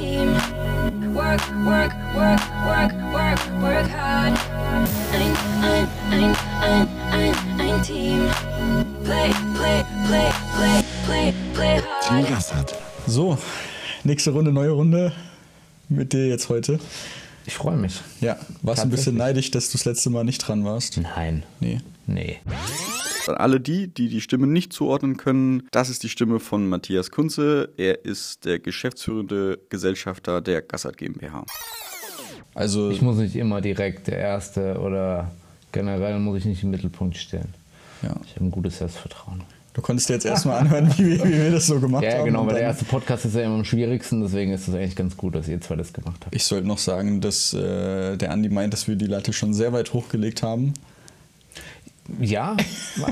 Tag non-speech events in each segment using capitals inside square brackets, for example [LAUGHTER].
team. Work, work, work, work, work, work hard. Ein, ein, ein, ein, ein, ein Team. Play, play, play, play, play, play Team hard. Gassert. So, nächste Runde, neue Runde mit dir jetzt heute. Ich freue mich. Ja, warst du ein bisschen neidisch, dass du das letzte Mal nicht dran warst? Nein. Nee. Nee. An alle die, die die Stimme nicht zuordnen können, das ist die Stimme von Matthias Kunze. Er ist der geschäftsführende Gesellschafter der Gassert GmbH. Also, Ich muss nicht immer direkt der Erste oder generell muss ich nicht im Mittelpunkt stehen. ja. Ich habe ein gutes Selbstvertrauen. du konntest dir jetzt erstmal anhören, wie, wir- wie wir das so gemacht Ja, haben. genau, und weil der erste Podcast ist ja immer am schwierigsten, deswegen ist es eigentlich ganz gut, dass ihr zwei das gemacht habt. Ich sollte noch sagen, dass äh, der Andi meint, dass wir die Latte schon sehr weit hochgelegt haben. Ja,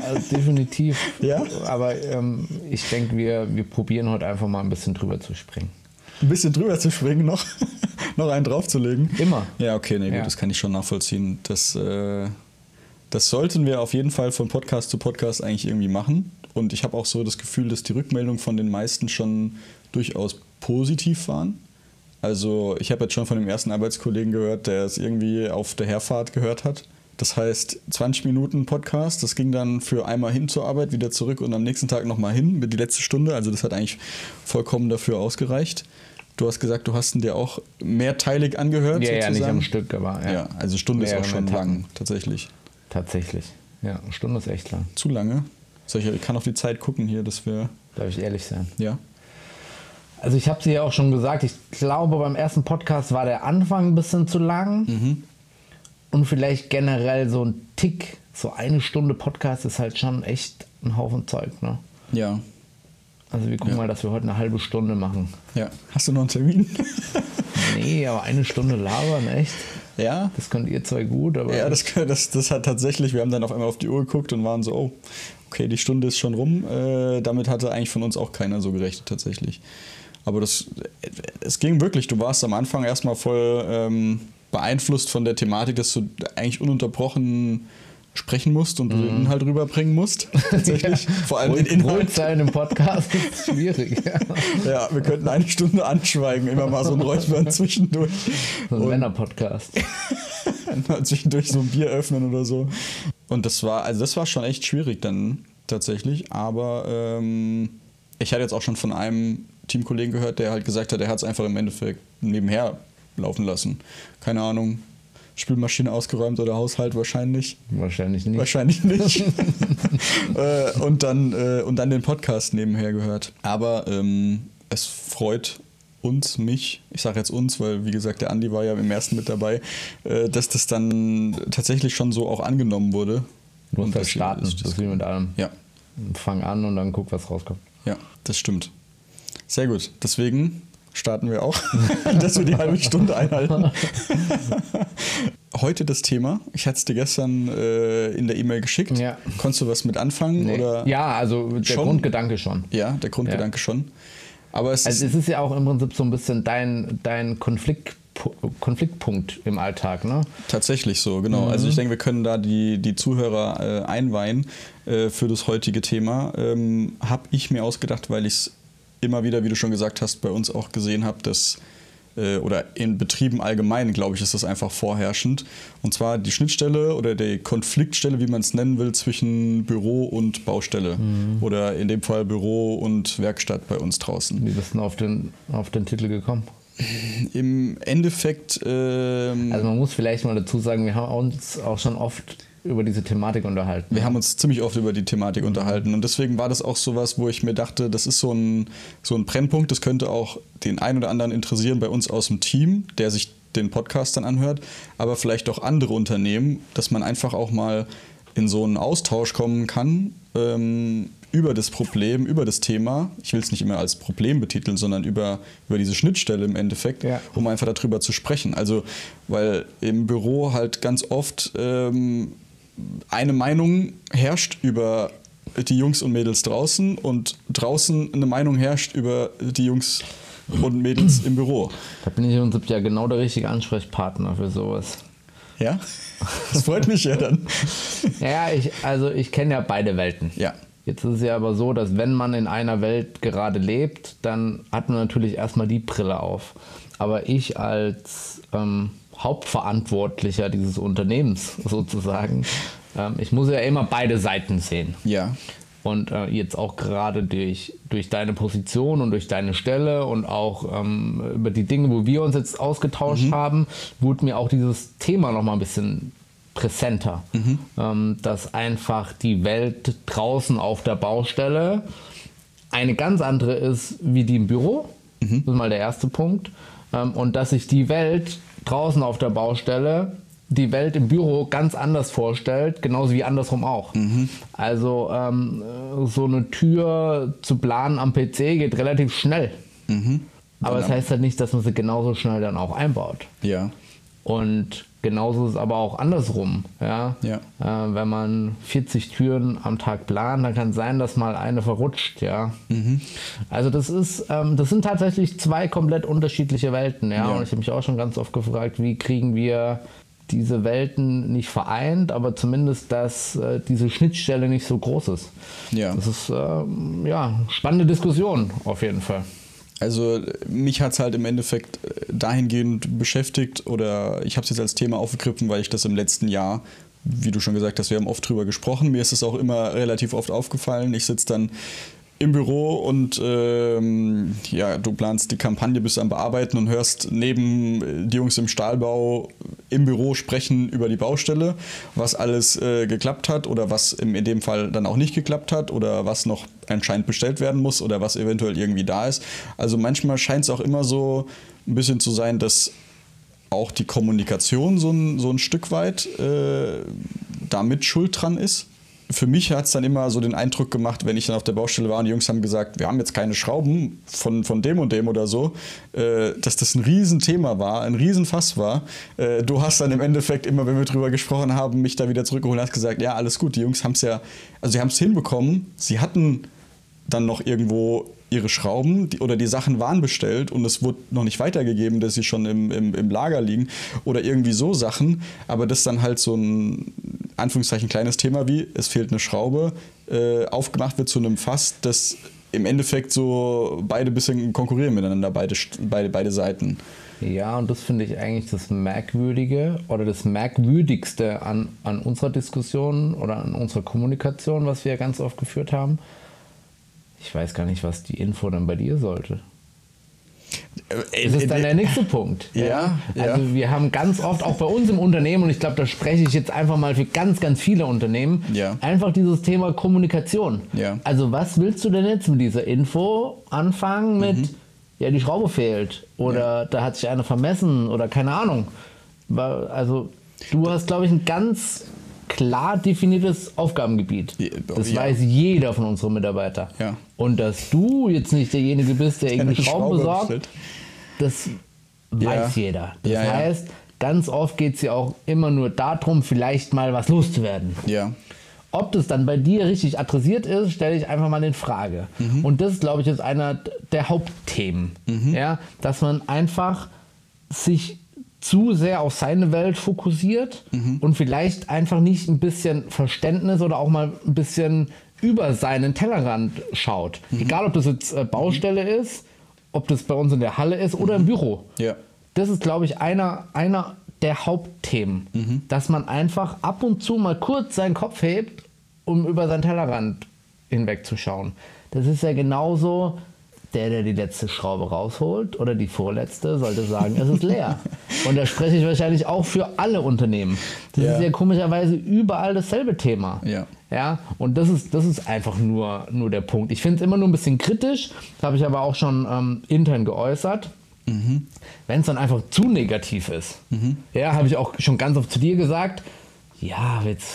also [LAUGHS] definitiv. Ja? Aber ähm, ich denke, wir, wir probieren heute einfach mal ein bisschen drüber zu springen. Ein bisschen drüber zu springen noch, [LAUGHS] noch einen draufzulegen. Immer. Ja, okay, nee, gut, Ja. das kann ich schon nachvollziehen. Das, äh, das sollten wir auf jeden Fall von Podcast zu Podcast eigentlich irgendwie machen. Und ich habe auch so das Gefühl, dass die Rückmeldungen von den meisten schon durchaus positiv waren. Also ich habe jetzt schon von dem ersten Arbeitskollegen gehört, der es irgendwie auf der Herfahrt gehört hat. Das heißt, 20 Minuten Podcast, das ging dann für einmal hin zur Arbeit, wieder zurück und am nächsten Tag nochmal hin, mit die letzte Stunde. Also das hat eigentlich vollkommen dafür ausgereicht. Du hast gesagt, du hast ihn dir auch mehrteilig angehört. Ja, ja, nicht sozusagen. am Stück, aber ja, Ja, also Stunde ist auch schon lang, tatsächlich. tatsächlich. Ja, eine Stunde ist echt lang. Zu lange. Ich kann auf die Zeit gucken hier, dass wir. Darf ich ehrlich sein? Ja. Also ich habe sie ja auch schon gesagt, ich glaube beim ersten Podcast war der Anfang ein bisschen zu lang Mhm. Und vielleicht generell so ein Tick, so eine Stunde Podcast ist halt schon echt ein Haufen Zeug. Ne? Ja. Also wir gucken mal, dass wir heute eine halbe Stunde machen. Ja. Hast du noch einen Termin? [LAUGHS] Nee, aber eine Stunde labern, echt? ja. Das könnt ihr zwei gut, aber Ja, das, das, das hat tatsächlich, wir haben dann auf einmal auf die Uhr geguckt und waren so, oh, okay, die Stunde ist schon rum. Äh, damit hatte eigentlich von uns auch keiner so gerechnet, tatsächlich. Aber das, es ging wirklich, du warst am Anfang erstmal voll ähm, beeinflusst von der Thematik, dass du eigentlich ununterbrochen sprechen musst und den Inhalt rüberbringen musst. [LAUGHS] Tatsächlich. Vor allem den ruhig, Inhalt. sein im Podcast ist [LAUGHS] schwierig. Ja, wir könnten eine Stunde anschweigen, immer mal so ein Räuspern [LAUGHS] zwischendurch. So ein Und- Männer-Podcast. zwischendurch so ein Bier öffnen oder so. Und das war, also das war schon echt schwierig dann tatsächlich. Aber ähm, ich hatte jetzt auch schon von einem Teamkollegen gehört, der halt gesagt hat, er hat es einfach im Endeffekt nebenher laufen lassen. Keine Ahnung, Spülmaschine ausgeräumt oder Haushalt wahrscheinlich. Wahrscheinlich nicht. Wahrscheinlich nicht. [LAUGHS] äh, und, dann, äh, und dann den Podcast nebenher gehört. Aber ähm, es freut uns, mich, ich sage jetzt uns, weil wie gesagt, der Andi war ja im ersten mit dabei, äh, dass das dann tatsächlich schon so auch angenommen wurde. Du musst Und das- starten, das- das mit allem. Ja, Fang an und dann guck, was rauskommt. ja, das stimmt. Sehr gut. Deswegen starten wir auch, [LAUGHS] dass wir die halbe Stunde einhalten. [LAUGHS] Heute das Thema. Ich hatte es dir gestern äh, in der E-Mail geschickt. Ja. Konntest du was mit anfangen? Nee. Oder? Ja, also der Schon? Grundgedanke schon. Ja, der Grundgedanke schon. Aber es Also ist, es ist ja auch im Prinzip so ein bisschen dein, dein Konflikt, Konfliktpunkt im Alltag, ne? tatsächlich so, genau. Also Mhm. ich denke, wir können da die, die Zuhörer äh, einweihen äh, für das heutige Thema. Ähm, habe ich mir ausgedacht, weil ich es immer wieder, wie du schon gesagt hast, bei uns auch gesehen habe, dass äh, oder in Betrieben allgemein, glaube ich, ist das einfach vorherrschend. Und zwar die Schnittstelle oder die Konfliktstelle, wie man es nennen will, zwischen Büro und Baustelle. Mhm. Oder in dem Fall Büro und Werkstatt bei uns draußen. Wie bist du denn auf den, auf den Titel gekommen? Im Endeffekt ähm, Also man muss vielleicht mal dazu sagen, wir haben uns auch schon oft über diese Thematik unterhalten. Wir haben uns ziemlich oft über die Thematik unterhalten und deswegen war das auch sowas, wo ich mir dachte, das ist so ein, so ein Brennpunkt, das könnte auch den einen oder anderen interessieren bei uns aus dem Team, der sich den Podcast dann anhört, aber vielleicht auch andere Unternehmen, dass man einfach auch mal in so einen Austausch kommen kann ähm, über das Problem, über das Thema. Ich will es nicht immer als Problem betiteln, sondern über, über diese Schnittstelle im Endeffekt, Ja. um einfach darüber zu sprechen. Also, weil im Büro halt ganz oft ähm, eine Meinung herrscht über die Jungs und Mädels draußen und draußen eine Meinung herrscht über die Jungs und Mädels im Büro. Da bin ich im Prinzip ja genau der richtige Ansprechpartner für sowas. Ja? Das freut mich ja dann. Ja, ich, also ich kenne ja beide Welten. Ja. Jetzt ist es ja aber so, dass wenn man in einer Welt gerade lebt, dann hat man natürlich erstmal die Brille auf. Aber ich als ähm, Hauptverantwortlicher dieses Unternehmens sozusagen, ähm, ich muss ja immer beide Seiten sehen. Ja. Und äh, jetzt auch gerade durch, durch deine Position und durch deine Stelle und auch ähm, über die Dinge, wo wir uns jetzt ausgetauscht haben, wurde mir auch dieses Thema nochmal ein bisschen präsenter. Ähm, dass einfach die Welt draußen auf der Baustelle eine ganz andere ist wie die im Büro. Das ist mal der erste Punkt. Ähm, und dass sich die Welt draußen auf der Baustelle die Welt im Büro ganz anders vorstellt, genauso wie andersrum auch. Also ähm, äh, so eine Tür zu planen am PC geht relativ schnell. Aber das heißt halt nicht, dass man sie genauso schnell dann auch einbaut. Ja. Und genauso ist es aber auch andersrum. Ja? Ja. Äh, wenn man 40 Türen am Tag plant, dann kann es sein, dass mal eine verrutscht. Ja? Also das ist, ähm, das sind tatsächlich zwei komplett unterschiedliche Welten. Ja? Ja. Und ich habe mich auch schon ganz oft gefragt, wie kriegen wir diese Welten nicht vereint, aber zumindest, dass äh, diese Schnittstelle nicht so groß ist. Ja. Das ist ähm, ja spannende Diskussion auf jeden Fall. Also mich hat es halt im Endeffekt äh, dahingehend beschäftigt oder ich habe es jetzt als Thema aufgegriffen, weil ich das im letzten Jahr, wie du schon gesagt hast, wir haben oft drüber gesprochen. Mir ist es auch immer relativ oft aufgefallen. Ich sitze dann im Büro und ähm, ja, du planst die Kampagne, bist am Bearbeiten und hörst neben äh, die Jungs im Stahlbau im Büro sprechen über die Baustelle, was alles äh, geklappt hat oder was im, in dem Fall dann auch nicht geklappt hat oder was noch anscheinend bestellt werden muss oder was eventuell irgendwie da ist. Also manchmal scheint es auch immer so ein bisschen zu sein, dass auch die Kommunikation so ein, so ein Stück weit äh, damit schuld dran ist. Für mich hat es dann immer so den Eindruck gemacht, wenn ich dann auf der Baustelle war und die Jungs haben gesagt, wir haben jetzt keine Schrauben von, von dem und dem oder so, äh, dass das ein Riesenthema war, ein Riesenfass war. Äh, du hast dann im Endeffekt immer, wenn wir drüber gesprochen haben, mich da wieder zurückgeholt und hast gesagt, ja, alles gut, die Jungs haben es ja, also sie haben es hinbekommen, sie hatten dann noch irgendwo ihre Schrauben die, oder die Sachen waren bestellt und es wurde noch nicht weitergegeben, dass sie schon im, im, im Lager liegen oder irgendwie so Sachen, aber das dann halt so ein Anführungszeichen kleines Thema wie, es fehlt eine Schraube, äh, aufgemacht wird zu einem Fass, das im Endeffekt so beide bisschen konkurrieren miteinander, beide, beide, beide Seiten. Ja, und das finde ich eigentlich das Merkwürdige oder das Merkwürdigste an, an unserer Diskussion oder an unserer Kommunikation, was wir ganz oft geführt haben. Ich weiß gar nicht, was die Info dann bei dir sollte. Das ist dann der nächste Punkt. Ja, ja. Also wir haben ganz oft auch bei uns im Unternehmen, und ich glaube, da spreche ich jetzt einfach mal für ganz, ganz viele Unternehmen, Ja. einfach dieses Thema Kommunikation. Ja. Also was willst du denn jetzt mit dieser Info anfangen mit, Mhm. ja, die Schraube fehlt oder da hat sich einer vermessen oder keine Ahnung. Also du hast, glaube ich, ein ganz klar definiertes Aufgabengebiet. Ja, Das ja. weiß jeder von unseren Mitarbeitern. Ja. Und dass du jetzt nicht derjenige bist, der irgendwie eine Schrauben Schraube besorgt, bestellt. das Ja. weiß jeder. Das Ja, ja. heißt, ganz oft geht es ja auch immer nur darum, vielleicht mal was loszuwerden. Ja. Ob das dann bei dir richtig adressiert ist, stelle ich einfach mal in Frage. Mhm. Und das, glaube ich, ist einer der Hauptthemen. Ja, dass man einfach sich zu sehr auf seine Welt fokussiert Mhm. und vielleicht einfach nicht ein bisschen Verständnis oder auch mal ein bisschen über seinen Tellerrand schaut. Mhm. Egal, ob das jetzt äh, Baustelle ist, ob das bei uns in der Halle ist oder im Büro. Ja. Das ist, glaube ich, einer, einer der Hauptthemen, Mhm. dass man einfach ab und zu mal kurz seinen Kopf hebt, um über seinen Tellerrand hinwegzuschauen. Das ist ja genauso, der, der die letzte Schraube rausholt oder die vorletzte, sollte sagen, es ist leer. [LAUGHS] und da spreche ich wahrscheinlich auch für alle Unternehmen. Das Ja. ist ja komischerweise überall dasselbe Thema. Ja. Ja, und das ist, das ist einfach nur, nur der Punkt. Ich finde es immer nur ein bisschen kritisch, habe ich aber auch schon ähm, intern geäußert. Wenn es dann einfach zu negativ ist, ja, habe ich auch schon ganz oft zu dir gesagt, ja, jetzt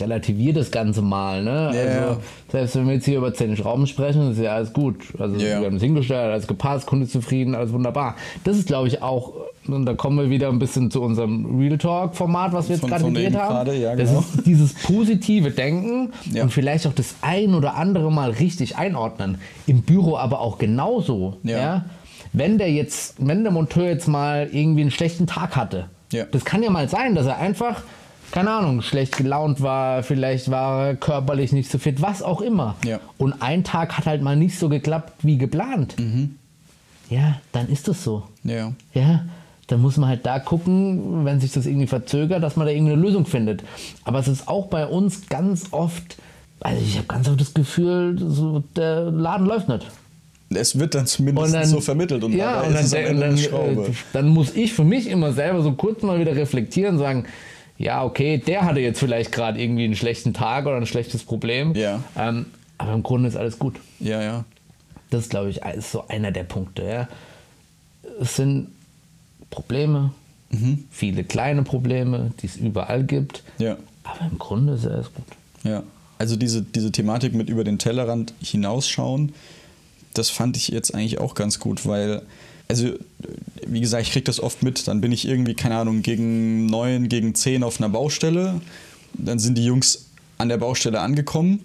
relativier das Ganze mal, ne? Also, ja. selbst wenn wir jetzt hier über 10 Schrauben sprechen, ist ja alles gut. Also, Ja. wir haben es hingestellt, alles gepasst, Kunde zufrieden, alles wunderbar. Das ist, glaube ich, auch, und da kommen wir wieder ein bisschen zu unserem Real Talk-Format, was wir jetzt gerade eben haben. gerade, ja, das genau. ist dieses positive Denken Ja. und vielleicht auch das ein oder andere mal richtig einordnen. Im Büro aber auch genauso. Ja. Ja. Wenn der jetzt, wenn der Monteur jetzt mal irgendwie einen schlechten Tag hatte, Ja. das kann ja mal sein, dass er einfach keine Ahnung, schlecht gelaunt war, vielleicht war er körperlich nicht so fit, was auch immer. Ja. Und ein Tag hat halt mal nicht so geklappt wie geplant. Ja, dann ist das so. Ja. Ja, dann muss man halt da gucken, wenn sich das irgendwie verzögert, dass man da irgendeine Lösung findet. Aber es ist auch bei uns ganz oft, also ich habe ganz oft das Gefühl, so, der Laden läuft nicht. Es wird dann zumindest so vermittelt und ja, und dann, dann, äh, dann muss ich für mich immer selber so kurz mal wieder reflektieren und sagen, ja, okay, der hatte jetzt vielleicht gerade irgendwie einen schlechten Tag oder ein schlechtes Problem. Ja. Ähm, aber im Grunde ist alles gut. Ja, ja. Das ist, glaube ich, ist so einer der Punkte. Ja. Es sind Probleme, Mhm. viele kleine Probleme, die es überall gibt. Ja. Aber im Grunde ist alles gut. Ja, also diese, diese Thematik mit über den Tellerrand hinausschauen, das fand ich jetzt eigentlich auch ganz gut, weil, also, wie gesagt, ich kriege das oft mit, dann bin ich irgendwie, keine Ahnung, gegen neun, gegen zehn auf einer Baustelle, dann sind die Jungs an der Baustelle angekommen.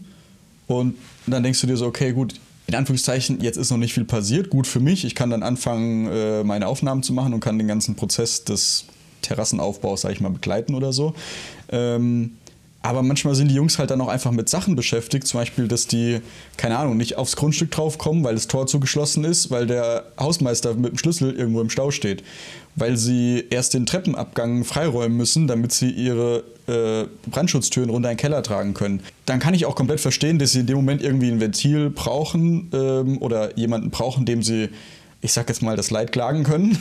Und dann denkst du dir so, okay, gut, in Anführungszeichen, jetzt ist noch nicht viel passiert, gut für mich, ich kann dann anfangen, äh, meine Aufnahmen zu machen und kann den ganzen Prozess des Terrassenaufbaus, sag ich mal, begleiten oder so. Ähm, aber manchmal sind die Jungs halt dann auch einfach mit Sachen beschäftigt, zum Beispiel, dass die, keine Ahnung, nicht aufs Grundstück draufkommen, weil das Tor zugeschlossen ist, weil der Hausmeister mit dem Schlüssel irgendwo im Stau steht. Weil sie erst den Treppenabgang freiräumen müssen, damit sie ihre äh, Brandschutztüren runter in den Keller tragen können. Dann kann ich auch komplett verstehen, dass sie in dem Moment irgendwie ein Ventil brauchen ähm, oder jemanden brauchen, dem sie, ich sag jetzt mal, das Leid klagen können.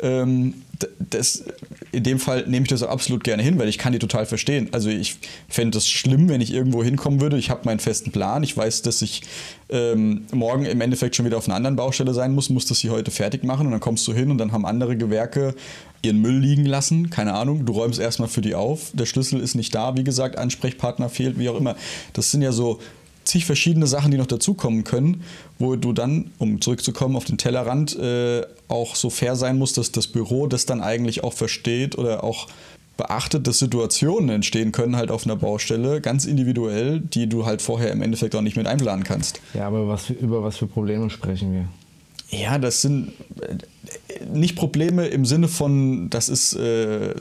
ähm, das, in dem Fall nehme ich das absolut gerne hin, weil ich kann die total verstehen. Also ich fände es schlimm, wenn ich irgendwo hinkommen würde. Ich habe meinen festen Plan. Ich weiß, dass ich ähm, morgen im Endeffekt schon wieder auf einer anderen Baustelle sein muss, muss das hier heute fertig machen und dann kommst du hin und dann haben andere Gewerke ihren Müll liegen lassen. Keine Ahnung, du räumst erstmal für die auf. Der Schlüssel ist nicht da, wie gesagt, Ansprechpartner fehlt, wie auch immer. Das sind ja so zig verschiedene Sachen, die noch dazukommen können, wo du dann, um zurückzukommen auf den Tellerrand, äh, auch so fair sein musst, dass das Büro das dann eigentlich auch versteht oder auch beachtet, dass Situationen entstehen können halt auf einer Baustelle, ganz individuell, die du halt vorher im Endeffekt auch nicht mit einplanen kannst. Ja, aber was, über was für Probleme sprechen wir? Ja, das sind äh, nicht Probleme im Sinne von, das ist äh,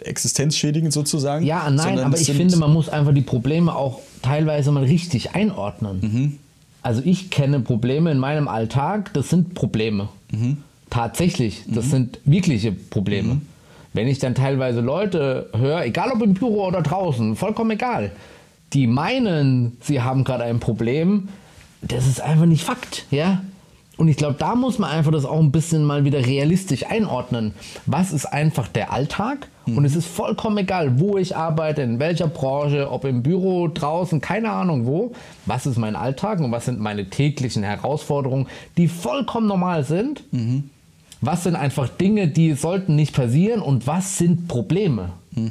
existenzschädigend sozusagen. Ja, nein, aber ich finde, man muss einfach die Probleme auch teilweise mal richtig einordnen. Mhm. Also ich kenne Probleme in meinem Alltag, das sind Probleme. Mhm. Tatsächlich, das sind wirkliche Probleme. Wenn ich dann teilweise Leute höre, egal ob im Büro oder draußen, vollkommen egal, die meinen, sie haben gerade ein Problem, das ist einfach nicht Fakt, ja? Und ich glaube, da muss man einfach das auch ein bisschen mal wieder realistisch einordnen. Was ist einfach der Alltag? Und es ist vollkommen egal, wo ich arbeite, in welcher Branche, ob im Büro, draußen, keine Ahnung wo. Was ist mein Alltag und was sind meine täglichen Herausforderungen, die vollkommen normal sind? Was sind einfach Dinge, die sollten nicht passieren und was sind Probleme? [LAUGHS]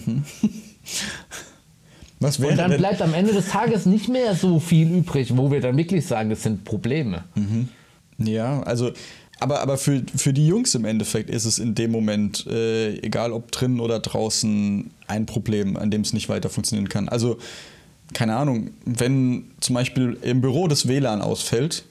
Was wäre Und dann denn- bleibt am Ende des Tages nicht mehr so viel übrig, wo wir dann wirklich sagen, es sind Probleme. Ja, also, aber, aber für, für die Jungs im Endeffekt ist es in dem Moment, äh, egal ob drinnen oder draußen, ein Problem, an dem es nicht weiter funktionieren kann. Also, keine Ahnung, wenn zum Beispiel im Büro das WLAN ausfällt,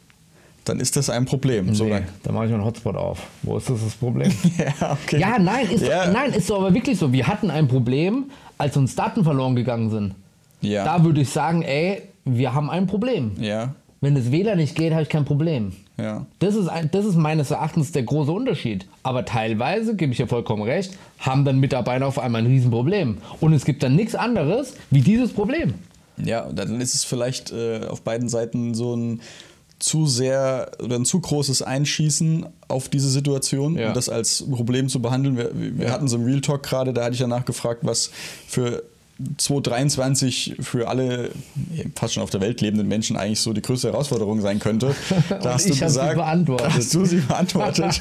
dann ist das ein Problem. So, Nee, dann, da mache ich einen Hotspot auf. Wo ist das das Problem? [LAUGHS] ja, okay. ja, nein ist, Ja. nein, ist doch aber wirklich so. Wir hatten ein Problem, als uns Daten verloren gegangen sind. Ja. Da würde ich sagen, ey, wir haben ein Problem. Ja, Wenn das WLAN nicht geht, habe ich kein Problem. Ja. Das ist, ein, das ist meines Erachtens der große Unterschied. Aber teilweise, gebe ich dir vollkommen recht, haben dann Mitarbeiter auf einmal ein Riesenproblem. Und es gibt dann nichts anderes wie dieses Problem. Ja, dann ist es vielleicht äh, auf beiden Seiten so ein zu sehr oder ein zu großes Einschießen auf diese Situation Ja. und das als Problem zu behandeln. Wir, wir Ja. hatten so einen Real Talk gerade, da hatte ich danach gefragt, was für 2023 für alle fast schon auf der Welt lebenden Menschen eigentlich so die größte Herausforderung sein könnte. [LAUGHS] Da hast du ich hab sie gesagt, beantwortet. Hast du sie beantwortet.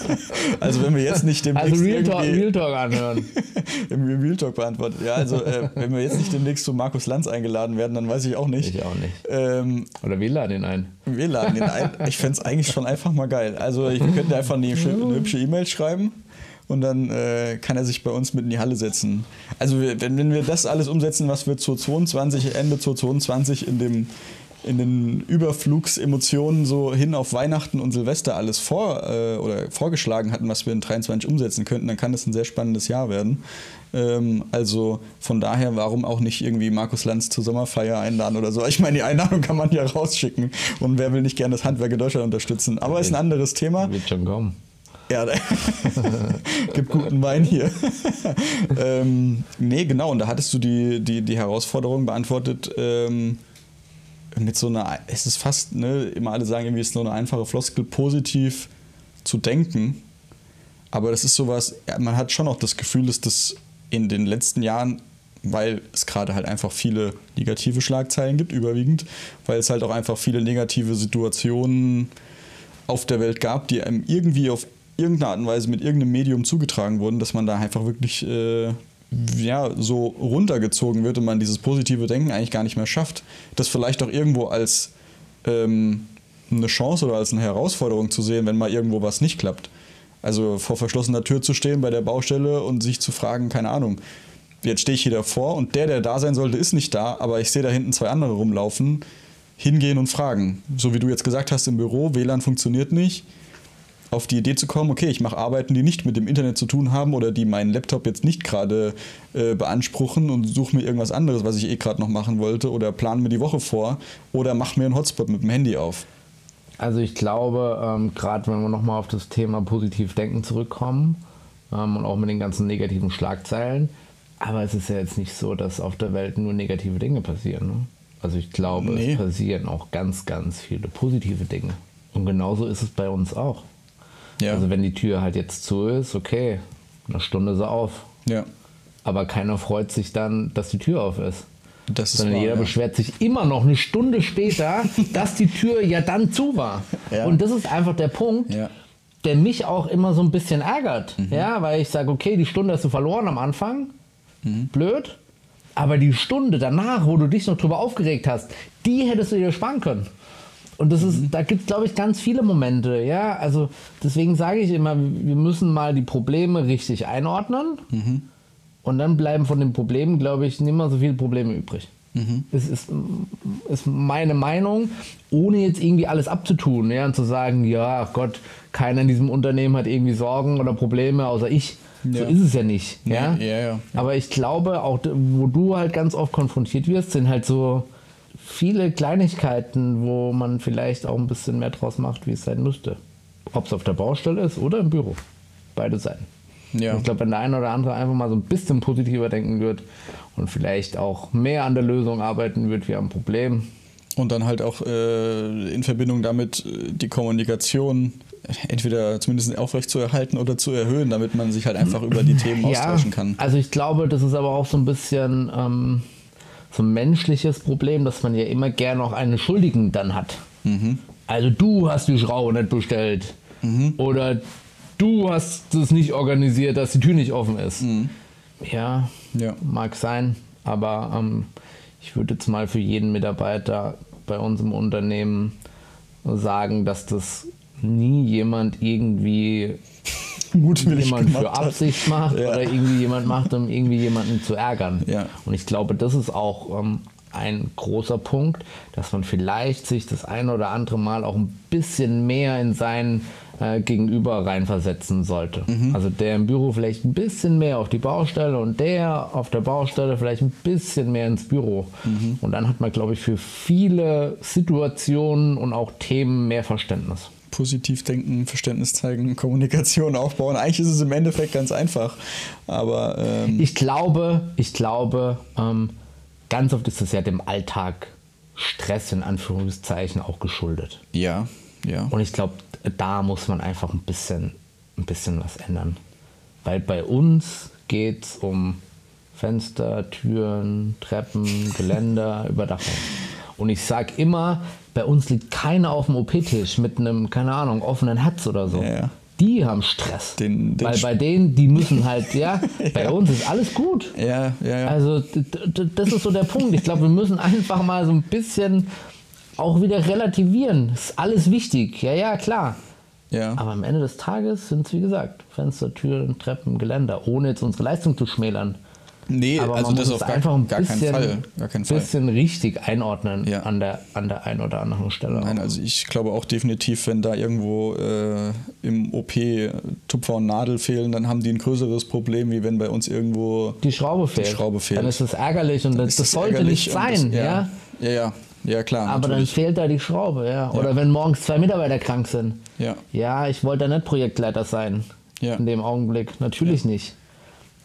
[LAUGHS] also wenn wir jetzt nicht demnächst Also Real Talk, Real Talk anhören. [LAUGHS] im Real Talk beantwortet. Ja, also äh, wenn wir jetzt nicht demnächst zu Markus Lanz eingeladen werden, dann weiß ich auch nicht. Ich auch nicht. Ähm, Oder wir laden ihn ein. wir laden ihn ein. Ich fände es eigentlich schon einfach mal geil. Also ich wir könnten einfach eine, eine hübsche E-Mail schreiben und dann äh, kann er sich bei uns mit in die Halle setzen. Also wir, wenn, wenn wir das alles umsetzen, was wir 2022, Ende 2022 in dem in den Überflugsemotionen so hin auf Weihnachten und Silvester alles vor äh, oder vorgeschlagen hatten, was wir in 23 umsetzen könnten, dann kann das ein sehr spannendes Jahr werden. Ähm, also von daher, warum auch nicht irgendwie Markus Lanz zur Sommerfeier einladen oder so? Ich meine, die Einladung kann man ja rausschicken und wer will nicht gerne das Handwerk in Deutschland unterstützen? Aber ist ein anderes Thema. Wird schon kommen. Ja, [LAUGHS] gibt guten Wein hier. [LAUGHS] ähm, nee, genau. Und da hattest du die, die, die Herausforderung beantwortet ähm, mit so einer, es ist fast, ne, immer alle sagen, irgendwie ist nur eine einfache Floskel, positiv zu denken. Aber das ist sowas, man hat schon auch das Gefühl, dass das in den letzten Jahren, weil es gerade halt einfach viele negative Schlagzeilen gibt, überwiegend, weil es halt auch einfach viele negative Situationen auf der Welt gab, die einem irgendwie auf irgendeine Art und Weise mit irgendeinem Medium zugetragen wurden, dass man da einfach wirklich äh, ja, so runtergezogen wird und man dieses positive Denken eigentlich gar nicht mehr schafft. Das vielleicht auch irgendwo als ähm, eine Chance oder als eine Herausforderung zu sehen, wenn mal irgendwo was nicht klappt. Also vor verschlossener Tür zu stehen bei der Baustelle und sich zu fragen, keine Ahnung, jetzt stehe ich hier davor und der, der da sein sollte, ist nicht da, aber ich sehe da hinten zwei andere rumlaufen, hingehen und fragen. So wie du jetzt gesagt hast im Büro, WLAN funktioniert nicht auf die Idee zu kommen, okay, ich mache Arbeiten, die nicht mit dem Internet zu tun haben oder die meinen Laptop jetzt nicht gerade äh, beanspruchen und suche mir irgendwas anderes, was ich eh gerade noch machen wollte oder plane mir die Woche vor oder mache mir einen Hotspot mit dem Handy auf. Also ich glaube, ähm, gerade wenn wir nochmal auf das Thema positiv denken zurückkommen ähm, und auch mit den ganzen negativen Schlagzeilen, aber es ist ja jetzt nicht so, dass auf der Welt nur negative Dinge passieren. Ne? Also ich glaube, Nee. es passieren auch ganz, ganz viele positive Dinge. Und genauso ist es bei uns auch. Ja. Also wenn die Tür halt jetzt zu ist, okay, eine Stunde sie auf. ja. Aber keiner freut sich dann, dass die Tür auf ist. Das ist Sondern wahr, jeder ja. beschwert sich immer noch eine Stunde später, [LAUGHS] dass die Tür ja dann zu war. Ja. Und das ist einfach der Punkt, Ja. Mhm. der mich auch immer so ein bisschen ärgert. Ja, weil ich sage, okay, die Stunde hast du verloren am Anfang. Mhm. Blöd. Aber die Stunde danach, wo du dich noch drüber aufgeregt hast, die hättest du dir sparen können. Und das ist, Mhm. da gibt es, glaube ich, ganz viele Momente, ja. Also deswegen sage ich immer, wir müssen mal die Probleme richtig einordnen. Mhm. Und dann bleiben von den Problemen, glaube ich, nicht mehr so viele Probleme übrig. Mhm. Es ist, ist meine Meinung, ohne jetzt irgendwie alles abzutun ja, und zu sagen, ja, Gott, keiner in diesem Unternehmen hat irgendwie Sorgen oder Probleme, außer ich. So Ja. ist es ja nicht. Ja? Nee, ja, ja. Aber ich glaube, auch wo du halt ganz oft konfrontiert wirst, sind halt so viele Kleinigkeiten, wo man vielleicht auch ein bisschen mehr draus macht, wie es sein müsste. Ob es auf der Baustelle ist oder im Büro. Beide Seiten. Ja. Ich glaube, wenn der eine oder andere einfach mal so ein bisschen positiver denken wird und vielleicht auch mehr an der Lösung arbeiten wird wie am Problem. Und dann halt auch äh, in Verbindung damit äh, die Kommunikation entweder zumindest aufrecht zu erhalten oder zu erhöhen, damit man sich halt einfach über die Themen austauschen kann. Also ich glaube, das ist aber auch so ein bisschen ähm, so ein menschliches Problem, dass man ja immer gerne auch einen Schuldigen dann hat. Mhm. Also du hast die Schraube nicht bestellt. Oder du hast es nicht organisiert, dass die Tür nicht offen ist. Ja, Mhm. Ja. mag sein, aber ähm, ich würde jetzt mal für jeden Mitarbeiter bei uns im Unternehmen sagen, dass das nie jemand irgendwie Mutwillig jemand für gemacht hat. Absicht macht Ja. oder irgendwie jemand macht, um irgendwie jemanden zu ärgern. Ja. Und ich glaube, das ist auch ähm, ein großer Punkt, dass man vielleicht sich das ein oder andere Mal auch ein bisschen mehr in sein äh, Gegenüber reinversetzen sollte. Mhm. Also der im Büro vielleicht ein bisschen mehr auf die Baustelle und der auf der Baustelle vielleicht ein bisschen mehr ins Büro. Mhm. Und dann hat man, glaube ich, für viele Situationen und auch Themen mehr Verständnis. Positiv denken, Verständnis zeigen, [LAUGHS] Kommunikation aufbauen. Eigentlich ist es im Endeffekt ganz einfach. Aber ähm, Ich glaube, ich glaube, ähm, ganz oft ist das ja dem Alltag Stress in Anführungszeichen auch geschuldet. ja, ja. Und ich glaube, da muss man einfach ein bisschen, ein bisschen was ändern. Weil bei uns geht es um Fenster, Türen, Treppen, Geländer, [LAUGHS] Überdachung. Und ich sag immer, bei uns liegt keiner auf dem OP-Tisch mit einem, keine Ahnung, offenen Herz oder so. Ja, ja. Die haben Stress. Den- den Weil bei denen, die müssen halt, ja, [LAUGHS] bei uns ist alles gut. Ja, ja, ja. Also das ist so der Punkt. Ich glaube, wir müssen einfach mal so ein bisschen auch wieder relativieren. Ist alles wichtig. Ja, ja, klar. ja. Aber am Ende des Tages sind es, wie gesagt, Fenster, Türen, Treppen, Geländer, ohne jetzt unsere Leistung zu schmälern. Nee, aber also man das muss auf gar- einfach ein gar keinen bisschen, Fall, gar keinen Fall. bisschen richtig einordnen Ja. an, der, an der einen oder anderen Stelle. Nein, also ich glaube auch definitiv, wenn da irgendwo äh, im OP Tupfer und Nadel fehlen, dann haben die ein größeres Problem, wie wenn bei uns irgendwo die Schraube fehlt. Schraube fehlt. Dann ist das ärgerlich und das, das sollte nicht sein, das, ja. Ja, ja, ja klar. Aber dann natürlich. fehlt da die Schraube, ja. Oder wenn morgens zwei Mitarbeiter krank sind. Ja. Ja, ich wollte da nicht Projektleiter sein. Ja. In dem Augenblick. Natürlich nicht.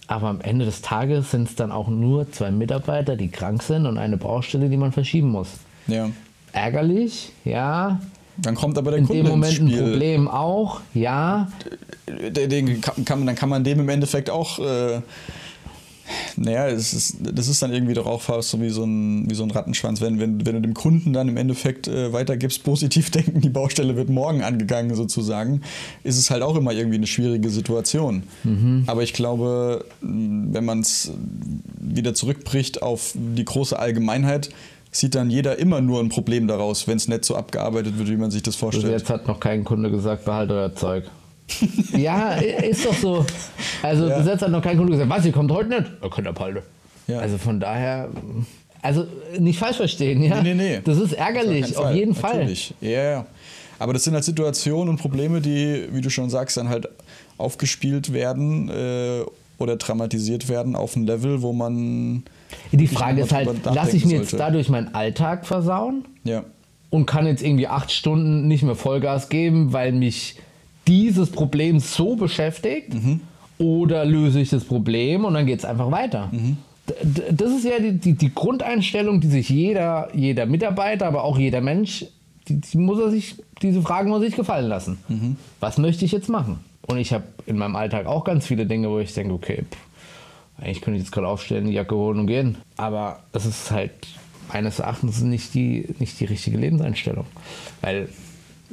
Aber am Ende des Tages sind es dann auch nur zwei Mitarbeiter, die krank sind und eine Baustelle, die man verschieben muss. ja. Ärgerlich, ja. Dann kommt aber der In Kunde dem Moment ein. Problem auch, ja. Den kann, kann, dann kann man dem im Endeffekt auch. Äh, naja, es ist, das ist dann irgendwie doch auch fast so wie so ein, wie so ein Rattenschwanz. Wenn, wenn, wenn du dem Kunden dann im Endeffekt äh, weitergibst, positiv [LAUGHS] denken, die Baustelle wird morgen angegangen sozusagen, ist es halt auch immer irgendwie eine schwierige Situation. Aber ich glaube, wenn man es wieder zurückbricht auf die große Allgemeinheit, sieht dann jeder immer nur ein Problem daraus, wenn es nicht so abgearbeitet wird, wie man sich das Bis vorstellt. jetzt hat noch kein Kunde gesagt, behalte euer Zeug. [LAUGHS] ja, ist doch so. Also Ja. bis jetzt hat noch kein Kunde gesagt, was, ihr kommt heute nicht? Ja, könnt ihr behalten. Ja. Also von daher, also nicht falsch verstehen, ja. Nee, nee, nee. Das ist Auf ärgerlich, auf Fall, jeden Fall. Natürlich. Ja, ja. Aber das sind halt Situationen und Probleme, die, wie du schon sagst, dann halt aufgespielt werden äh, oder dramatisiert werden auf ein Level, wo man. Die Frage ist halt, lasse ich mir jetzt sollte. dadurch meinen Alltag versauen Ja. und kann jetzt irgendwie acht Stunden nicht mehr Vollgas geben, weil mich dieses Problem so beschäftigt? Mhm. Oder löse ich das Problem und dann geht es einfach weiter? Mhm. Das ist ja die, die, die Grundeinstellung, die sich jeder, jeder Mitarbeiter, aber auch jeder Mensch, die, die muss er sich, diese Fragen muss er sich gefallen lassen. Mhm. Was möchte ich jetzt machen? Und ich habe in meinem Alltag auch ganz viele Dinge, wo ich denke, okay, pff, eigentlich könnte ich jetzt gerade aufstehen, die Jacke holen und gehen. Aber das ist halt meines Erachtens nicht die, nicht die richtige Lebenseinstellung. Weil,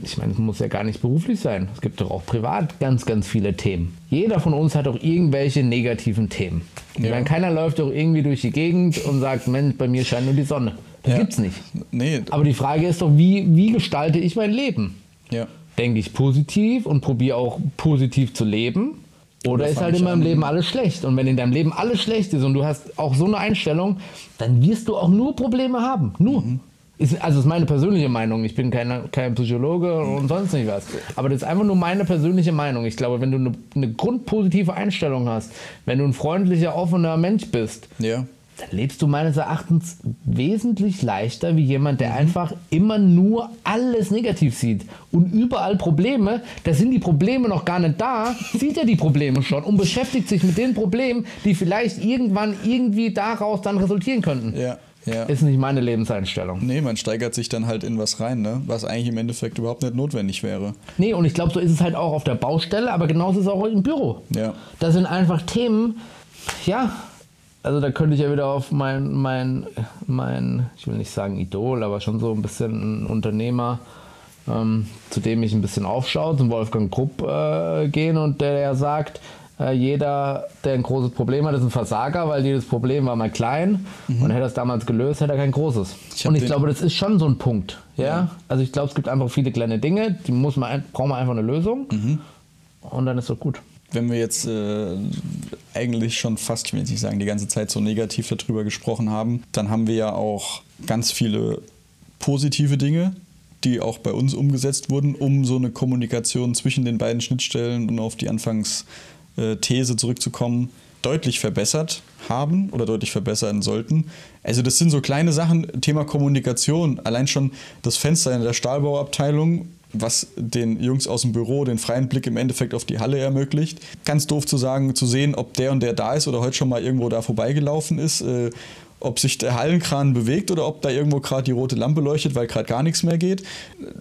ich meine, es muss ja gar nicht beruflich sein. Es gibt doch auch privat ganz, ganz viele Themen. Jeder von uns hat auch irgendwelche negativen Themen. Ich Ja. meine, keiner läuft doch irgendwie durch die Gegend und sagt, Mensch, bei mir scheint nur die Sonne. Das Ja. gibt's nicht. Nee, Aber die Frage ist doch, wie, wie gestalte ich mein Leben? ja. denke ich positiv und probiere auch positiv zu leben. Oder ist halt ich in meinem an- Leben alles schlecht? Und wenn in deinem Leben alles schlecht ist und du hast auch so eine Einstellung, dann wirst du auch nur Probleme haben. Nur. Mhm. Ist, also ist meine persönliche Meinung. Ich bin kein, kein Psychologe und sonst nicht was. Aber das ist einfach nur meine persönliche Meinung. Ich glaube, wenn du eine, eine grundpositive Einstellung hast, wenn du ein freundlicher, offener Mensch bist, Ja. dann lebst du meines Erachtens wesentlich leichter wie jemand, der einfach immer nur alles negativ sieht und überall Probleme. Da sind die Probleme noch gar nicht da, [LAUGHS] sieht er die Probleme schon und beschäftigt sich mit den Problemen, die vielleicht irgendwann irgendwie daraus dann resultieren könnten. Ja. Ja. Ist nicht meine Lebenseinstellung. Nee, man steigert sich dann halt in was rein, ne? was eigentlich im Endeffekt überhaupt nicht notwendig wäre. Nee, und ich glaube, so ist es halt auch auf der Baustelle, aber genauso ist es auch im Büro. Ja. Das sind einfach Themen, ja, also da könnte ich ja wieder auf mein, mein, mein, ich will nicht sagen Idol, aber schon so ein bisschen ein Unternehmer, ähm, zu dem ich ein bisschen aufschaue, zum Wolfgang Krupp äh, gehen und der ja sagt, jeder, der ein großes Problem hat, ist ein Versager, weil jedes Problem war mal klein und hätte es damals gelöst, hätte er kein großes. Mhm. Ich und ich glaube, das ist schon so ein Punkt. Ja? Ja. Also ich glaube, es gibt einfach viele kleine Dinge, die muss man, braucht man einfach eine Lösung Mhm. und dann ist es gut. wenn wir jetzt äh, eigentlich schon fast, ich will jetzt nicht sagen, die ganze Zeit so negativ darüber gesprochen haben, dann haben wir ja auch ganz viele positive Dinge, die auch bei uns umgesetzt wurden, um so eine Kommunikation zwischen den beiden Schnittstellen und auf die Anfangsthese zurückzukommen, deutlich verbessert haben oder deutlich verbessern sollten. Also das sind so kleine Sachen, Thema Kommunikation, allein schon das Fenster in der Stahlbauabteilung, was den Jungs aus dem Büro den freien Blick im Endeffekt auf die Halle ermöglicht. Ganz doof zu sagen, zu sehen, ob der und der da ist oder heute schon mal irgendwo da vorbeigelaufen ist, äh, ob sich der Hallenkran bewegt oder ob da irgendwo gerade die rote Lampe leuchtet, weil gerade gar nichts mehr geht.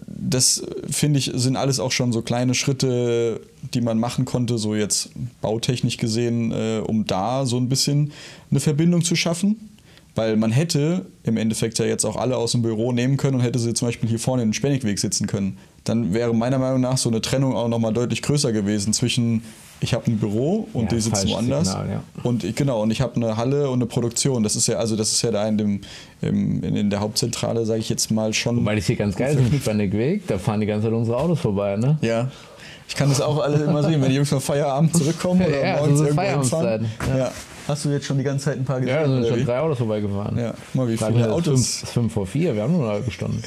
Das finde ich sind alles auch schon so kleine Schritte, die man machen konnte, so jetzt bautechnisch gesehen, äh, um da so ein bisschen eine Verbindung zu schaffen. Weil man hätte im Endeffekt ja jetzt auch alle aus dem Büro nehmen können und hätte sie zum Beispiel hier vorne in den Spennigweg sitzen können. Dann wäre meiner Meinung nach so eine Trennung auch nochmal deutlich größer gewesen zwischen Ich habe ein Büro und Ja, die sitzen woanders. Signal, ja. Und ich, genau, und ich habe eine Halle und eine Produktion. Das ist ja, also das ist ja da in, dem, im, in, in der Hauptzentrale, sage ich jetzt mal schon. Weil das hier ganz geil ist, Spanneck-Weg, da fahren die ganze Zeit unsere Autos vorbei, ne? Ja. Ich kann das auch alle immer sehen, wenn die Jungs vom Feierabend zurückkommen oder [LAUGHS] Ja, morgens so ist irgendwo hinfahren. Feierabendzeiten, Ja. Hast du jetzt schon die ganze Zeit ein paar gesehen? Ja, da sind schon wie? drei Autos vorbeigefahren. Ja, mal wie viele Autos. Fünf, es ist fünf vor vier, wir haben nur eine halbe Stunde.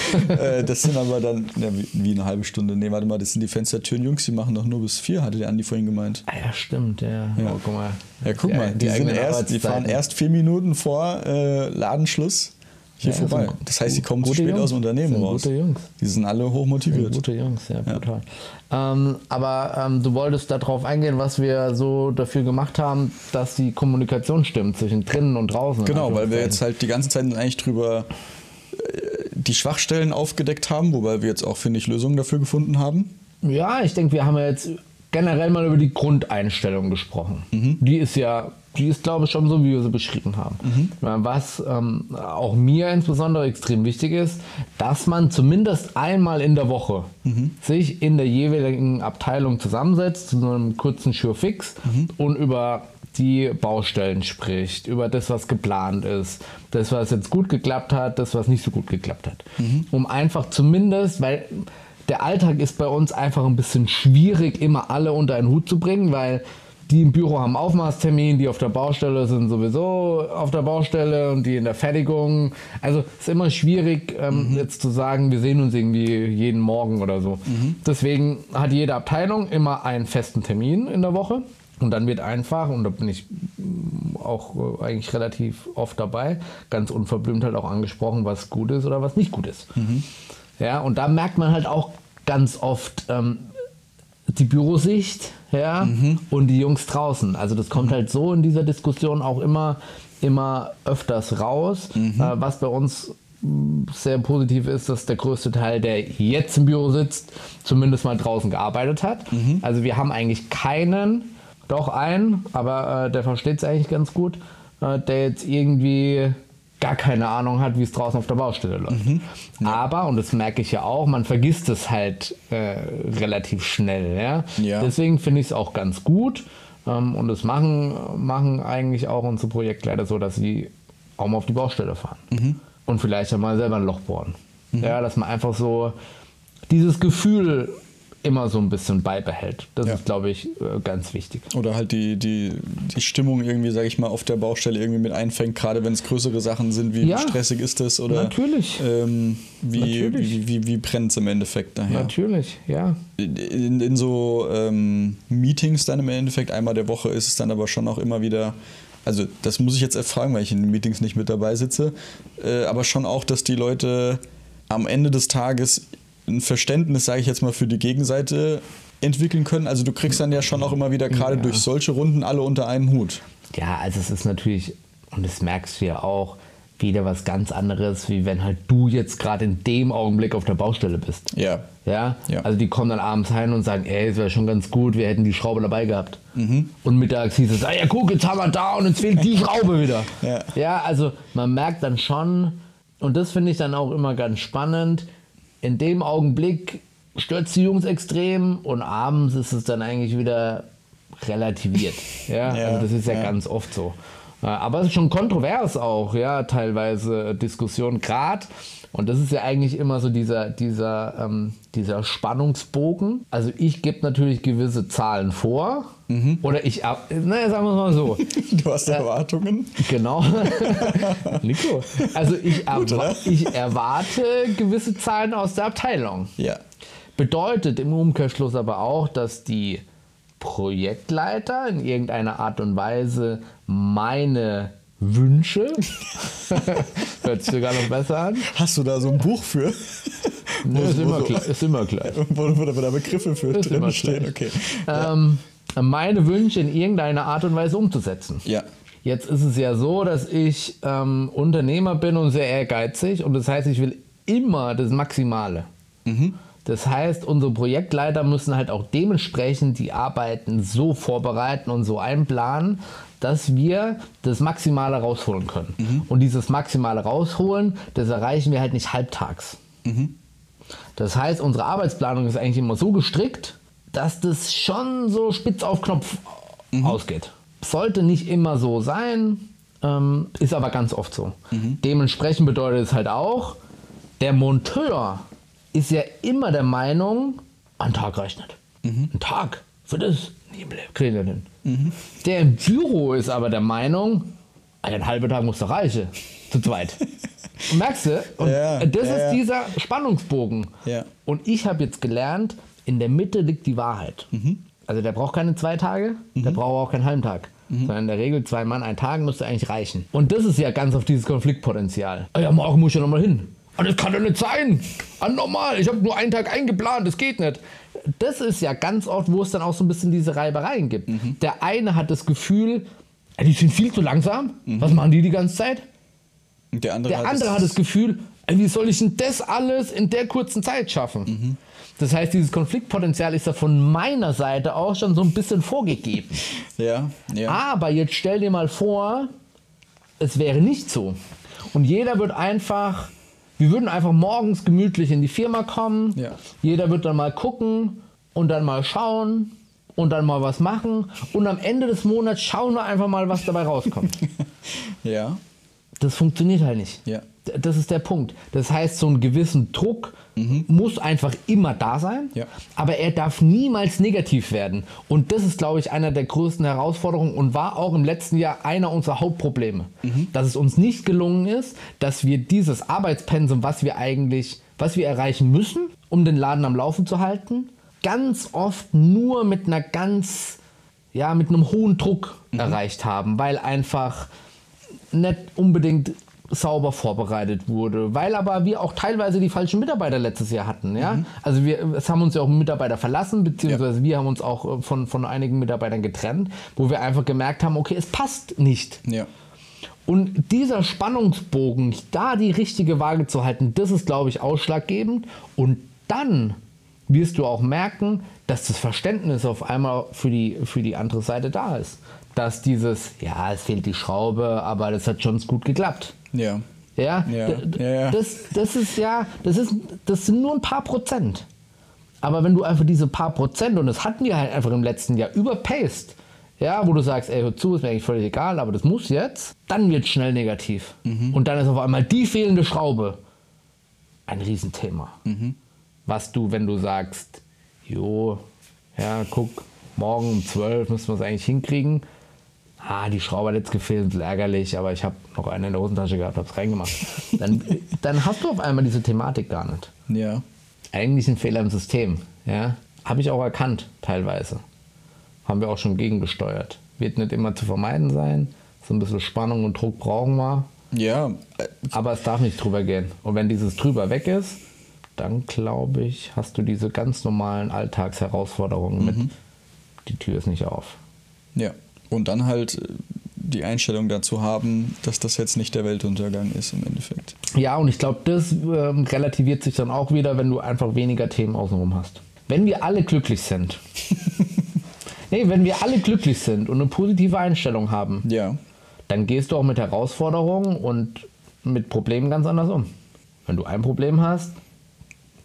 [LAUGHS] äh, das sind aber dann, ja, wie, eine halbe Stunde. Nee, warte mal, das sind die Fenstertüren Jungs, die machen doch nur bis vier, hatte der Andi vorhin gemeint. Ah, ja, stimmt, ja. Oh, guck mal. Ja, guck mal, die, sind eigenen erst, die fahren erst vier Minuten vor äh, Ladenschluss hier Ja, vorbei. sind Das heißt, die kommen zu spät Jungs. aus dem Unternehmen Sind raus. gute Jungs. Die sind alle hochmotiviert. Gute Jungs, ja, brutal. Ähm, aber ähm, du wolltest darauf eingehen, was wir so dafür gemacht haben, dass die Kommunikation stimmt zwischen drinnen und draußen. Genau, weil wir jetzt halt die ganze Zeit eigentlich drüber die Schwachstellen aufgedeckt haben, wobei wir jetzt auch, finde ich, Lösungen dafür gefunden haben. Ja, ich denke, wir haben ja jetzt generell mal über die Grundeinstellung gesprochen. Mhm. Die ist ja, die ist, glaube ich, schon so, wie wir sie beschrieben haben. Mhm. Was ähm, auch mir insbesondere extrem wichtig ist, dass man zumindest einmal in der Woche Mhm. sich in der jeweiligen Abteilung zusammensetzt, zu so einem kurzen Sure-Fix Mhm. und über die Baustellen spricht, über das, was geplant ist, das, was jetzt gut geklappt hat, das, was nicht so gut geklappt hat. Mhm. Um einfach zumindest, weil der Alltag ist bei uns einfach ein bisschen schwierig, immer alle unter einen Hut zu bringen, weil die im Büro haben Aufmaßtermin, die auf der Baustelle sind sowieso auf der Baustelle und die in der Fertigung. Also es ist immer schwierig, ähm, jetzt zu sagen, wir sehen uns irgendwie jeden Morgen oder so. Deswegen hat jede Abteilung immer einen festen Termin in der Woche. Und dann wird einfach, und da bin ich mm, auch äh, eigentlich relativ oft dabei, ganz unverblümt halt auch angesprochen, was gut ist oder was nicht gut ist. Ja, und da merkt man halt auch ganz oft ähm, die Bürosicht ja, und die Jungs draußen. Also das kommt halt so in dieser Diskussion auch immer, immer öfters raus, äh, was bei uns mh, sehr positiv ist, dass der größte Teil, der jetzt im Büro sitzt, zumindest mal draußen gearbeitet hat. Also wir haben eigentlich keinen, doch einen, aber äh, der versteht es eigentlich ganz gut, äh, der jetzt irgendwie gar keine Ahnung hat, wie es draußen auf der Baustelle läuft. Aber, und das merke ich ja auch, man vergisst es halt äh, relativ schnell. Ja? Ja. Deswegen finde ich es auch ganz gut. Ähm, und das machen, machen eigentlich auch unsere Projektleiter so, dass sie auch mal auf die Baustelle fahren. Mhm. Und vielleicht ja mal selber ein Loch bohren. Ja, dass man einfach so dieses Gefühl immer so ein bisschen beibehält. Das Ja. ist, glaube ich, äh, ganz wichtig. Oder halt die, die, die Stimmung irgendwie, sage ich mal, auf der Baustelle irgendwie mit einfängt, gerade wenn es größere Sachen sind, wie Ja. stressig ist das oder Natürlich. Ähm, wie, Natürlich. wie, wie, wie brennt es im Endeffekt nachher. Natürlich, ja. In, in so ähm, Meetings dann im Endeffekt, einmal der Woche ist es dann aber schon auch immer wieder, also das muss ich jetzt erfragen, weil ich in den Meetings nicht mit dabei sitze, äh, aber schon auch, dass die Leute am Ende des Tages ein Verständnis, sage ich jetzt mal, für die Gegenseite entwickeln können. Also du kriegst dann ja schon auch immer wieder gerade Ja. durch solche Runden alle unter einen Hut. Ja, also es ist natürlich, und das merkst du ja auch, wieder was ganz anderes, wie wenn halt du jetzt gerade in dem Augenblick auf der Baustelle bist. Ja. Ja? Ja. Also die kommen dann abends heim und sagen, ey, es wäre schon ganz gut, wir hätten die Schraube dabei gehabt. Mhm. Und mittags hieß es, ah ja guck, jetzt haben wir da und jetzt fehlt die Schraube wieder. Ja. ja, also man merkt dann schon, und das finde ich dann auch immer ganz spannend, in dem Augenblick stürzt die Jungs extrem und abends ist es dann eigentlich wieder relativiert. [LAUGHS] Ja, Ja, also das ist ja, ja. ganz oft so. Aber es ist schon kontrovers auch, ja, teilweise Diskussion gerade. Und das ist ja eigentlich immer so dieser, dieser, ähm, dieser Spannungsbogen. Also ich gebe natürlich gewisse Zahlen vor. Mhm. Oder ich, ab- naja, sagen wir es mal so. [LAUGHS] Du hast Erwartungen. Genau. [LAUGHS] Nico. Also ich, Gut, erwa ich erwarte gewisse Zahlen aus der Abteilung. Ja. Bedeutet im Umkehrschluss aber auch, dass die Projektleiter in irgendeiner Art und Weise meine Wünsche, [LAUGHS] hört sich sogar noch besser an, Hast du da so ein Buch für? ne, ist, [LAUGHS] immer so- gleich, ist immer gleich. [LAUGHS] Wo, wo, da Begriffe für Ist immer drin stehen? Okay. Ähm, meine Wünsche in irgendeiner Art und Weise umzusetzen. Ja. Jetzt ist es ja so, dass ich ähm, Unternehmer bin und sehr ehrgeizig und das heißt, ich will immer das Maximale. Das heißt, unsere Projektleiter müssen halt auch dementsprechend die Arbeiten so vorbereiten und so einplanen, dass wir das Maximale rausholen können. Und dieses Maximale rausholen, das erreichen wir halt nicht halbtags. Das heißt, unsere Arbeitsplanung ist eigentlich immer so gestrickt, dass das schon so spitz auf Knopf ausgeht. Sollte nicht immer so sein, ähm, ist aber ganz oft so. Dementsprechend bedeutet es halt auch, der Monteur ist ja immer der Meinung, ein Tag reicht nicht. Ein Tag für das, nee, kriegen wir hin. Der im Büro ist aber der Meinung, ein halber Tag muss doch reichen. Zu zweit. [LAUGHS] Merkst du? Und Ja, das ja, ist dieser Spannungsbogen. Ja. Und ich habe jetzt gelernt, in der Mitte liegt die Wahrheit. Mhm. Also der braucht keine zwei Tage, der braucht auch keinen halben Tag. Mhm. Sondern in der Regel zwei Mann, ein Tag müsste eigentlich reichen. Und das ist ja ganz auf dieses Konfliktpotenzial. Ah Ja, morgen muss ich ja nochmal hin. Aber das kann doch nicht sein. Ah, normal, ich habe nur einen Tag eingeplant, das geht nicht. Das ist ja ganz oft, wo es dann auch so ein bisschen diese Reibereien gibt. Mhm. Der eine hat das Gefühl, "Ey, die sind viel zu langsam. Was machen die die ganze Zeit? Und der andere, Der andere hat das Gefühl, ey, wie soll ich denn das alles in der kurzen Zeit schaffen? Das heißt, dieses Konfliktpotenzial ist ja von meiner Seite auch schon so ein bisschen vorgegeben. [LAUGHS] Ja, ja. Aber jetzt stell dir mal vor, es wäre nicht so. Und jeder wird einfach, wir würden einfach morgens gemütlich in die Firma kommen. Ja. Jeder wird dann mal gucken und dann mal schauen und dann mal was machen. Und am Ende des Monats schauen wir einfach mal, was dabei rauskommt. [LAUGHS] Ja, Das funktioniert halt nicht. Ja. Das ist der Punkt. Das heißt, so einen gewissen Druck muss einfach immer da sein, Ja. aber er darf niemals negativ werden. Und das ist, glaube ich, einer der größten Herausforderungen und war auch im letzten Jahr einer unserer Hauptprobleme. Dass es uns nicht gelungen ist, dass wir dieses Arbeitspensum, was wir eigentlich, was wir erreichen müssen, um den Laden am Laufen zu halten, ganz oft nur mit einer ganz, ja, mit einem hohen Druck erreicht haben, weil einfach nicht unbedingt sauber vorbereitet wurde, weil aber wir auch teilweise die falschen Mitarbeiter letztes Jahr hatten. Ja? Also wir, es haben uns ja auch Mitarbeiter verlassen, beziehungsweise wir haben uns auch äh, von, von einigen Mitarbeitern getrennt, wo wir einfach gemerkt haben, okay, es passt nicht. ja. Und dieser Spannungsbogen, da die richtige Waage zu halten, das ist, glaube ich, ausschlaggebend. Und dann wirst du auch merken, dass das Verständnis auf einmal für die, für die andere Seite da ist. Dass dieses, ja, es fehlt die Schraube, aber das hat schon gut geklappt. Ja. Ja, Ja. Das, das ist ja, das ist, das sind nur ein paar Prozent. Aber wenn du einfach diese paar Prozent, und das hatten wir halt einfach im letzten Jahr, überpaced, ja, wo du sagst, ey, hör zu, ist mir eigentlich völlig egal, aber das muss jetzt, dann wird es schnell negativ. Mhm. Und dann ist auf einmal die fehlende Schraube ein Riesenthema. Mhm. Was du, wenn du sagst, jo, ja, guck, morgen um 12 müssen wir es eigentlich hinkriegen. Ah, die Schraube hat jetzt gefehlt, ist ärgerlich, aber ich habe noch eine in der Hosentasche gehabt, hab's reingemacht. Dann, [LAUGHS] dann hast du auf einmal diese Thematik gar nicht. Ja. Eigentlich ein Fehler im System. Ja? Habe ich auch erkannt, teilweise. Haben wir auch schon gegengesteuert. Wird nicht immer zu vermeiden sein. So ein bisschen Spannung und Druck brauchen wir. Ja, äh, Aber es darf nicht drüber gehen. Und wenn dieses drüber weg ist, dann glaube ich, hast du diese ganz normalen Alltagsherausforderungen mit, die Tür ist nicht auf. ja. Und dann halt äh, die Einstellung dazu haben, dass das jetzt nicht der Weltuntergang ist im Endeffekt. Ja, und ich glaube, das ähm, relativiert sich dann auch wieder, wenn du einfach weniger Themen außenrum hast. Wenn wir alle glücklich sind. [LAUGHS] nee, wenn wir alle glücklich sind und eine positive Einstellung haben, Ja. dann gehst du auch mit Herausforderungen und mit Problemen ganz anders um. Wenn du ein Problem hast,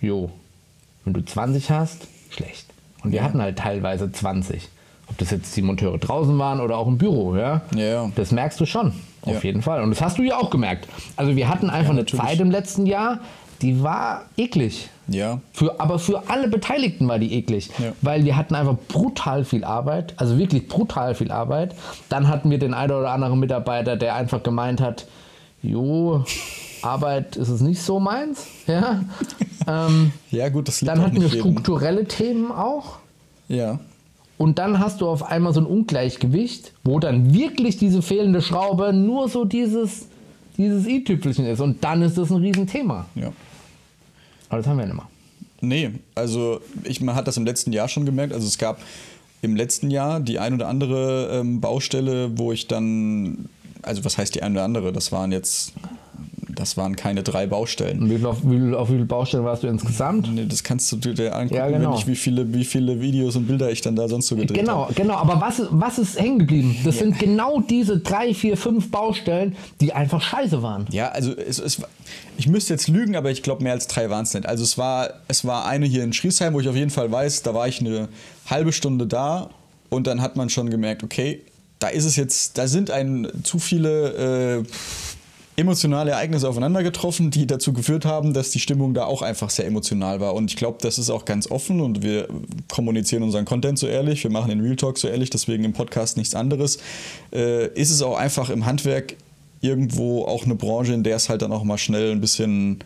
jo. Wenn du 20 hast, schlecht. Und wir hatten halt teilweise 20. Ob das jetzt die Monteure draußen waren oder auch im Büro, ja? Ja, ja. Das merkst du schon, auf Ja. jeden Fall. Und das hast du ja auch gemerkt. Also wir hatten einfach eine natürlich. Zeit im letzten Jahr, die war eklig. Ja. Für, aber für alle Beteiligten war die eklig, Ja. weil wir hatten einfach brutal viel Arbeit, also wirklich brutal viel Arbeit. Dann hatten wir den einen oder anderen Mitarbeiter, der einfach gemeint hat, jo, Arbeit ist es nicht so meins. Ja? [LAUGHS] ähm, Ja, gut, das liegt dann hatten wir nicht jedem. strukturelle Themen auch. Ja. Und dann hast du auf einmal so ein Ungleichgewicht, wo dann wirklich diese fehlende Schraube nur so dieses, dieses i-Tüpfelchen ist. Und dann ist das ein Riesenthema. Ja. Aber das haben wir ja nicht mehr. Nee, also ich, man hat das im letzten Jahr schon gemerkt. Also es gab im letzten Jahr die ein oder andere ähm, Baustelle, wo ich dann, also was heißt die ein oder andere? Das waren jetzt Das waren keine drei Baustellen. Und wie viel, auf, wie viel, auf wie viele Baustellen warst du insgesamt? Nee, das kannst du dir angucken, Ja, genau. wenn ich, wie viele, wie viele Videos und Bilder ich dann da sonst so gedreht Genau, habe. genau. Aber was, ist- was ist hängen geblieben? Das sind genau diese drei, vier, fünf Baustellen, die einfach scheiße waren. Ja, also es, es, ich müsste jetzt lügen, aber ich glaube mehr als drei waren es nicht. Also es war, es war eine hier in Schriesheim, wo ich auf jeden Fall weiß, da war ich eine halbe Stunde da und dann hat man schon gemerkt, okay, da ist es jetzt, da sind ein zu viele äh, emotionale Ereignisse aufeinander getroffen, die dazu geführt haben, dass die Stimmung da auch einfach sehr emotional war. Und ich glaube, das ist auch ganz offen und wir kommunizieren unseren Content so ehrlich, wir machen den Real Talk so ehrlich, deswegen im Podcast nichts anderes. Äh, ist es auch einfach im Handwerk irgendwo auch eine Branche, in der es halt dann auch mal schnell ein bisschen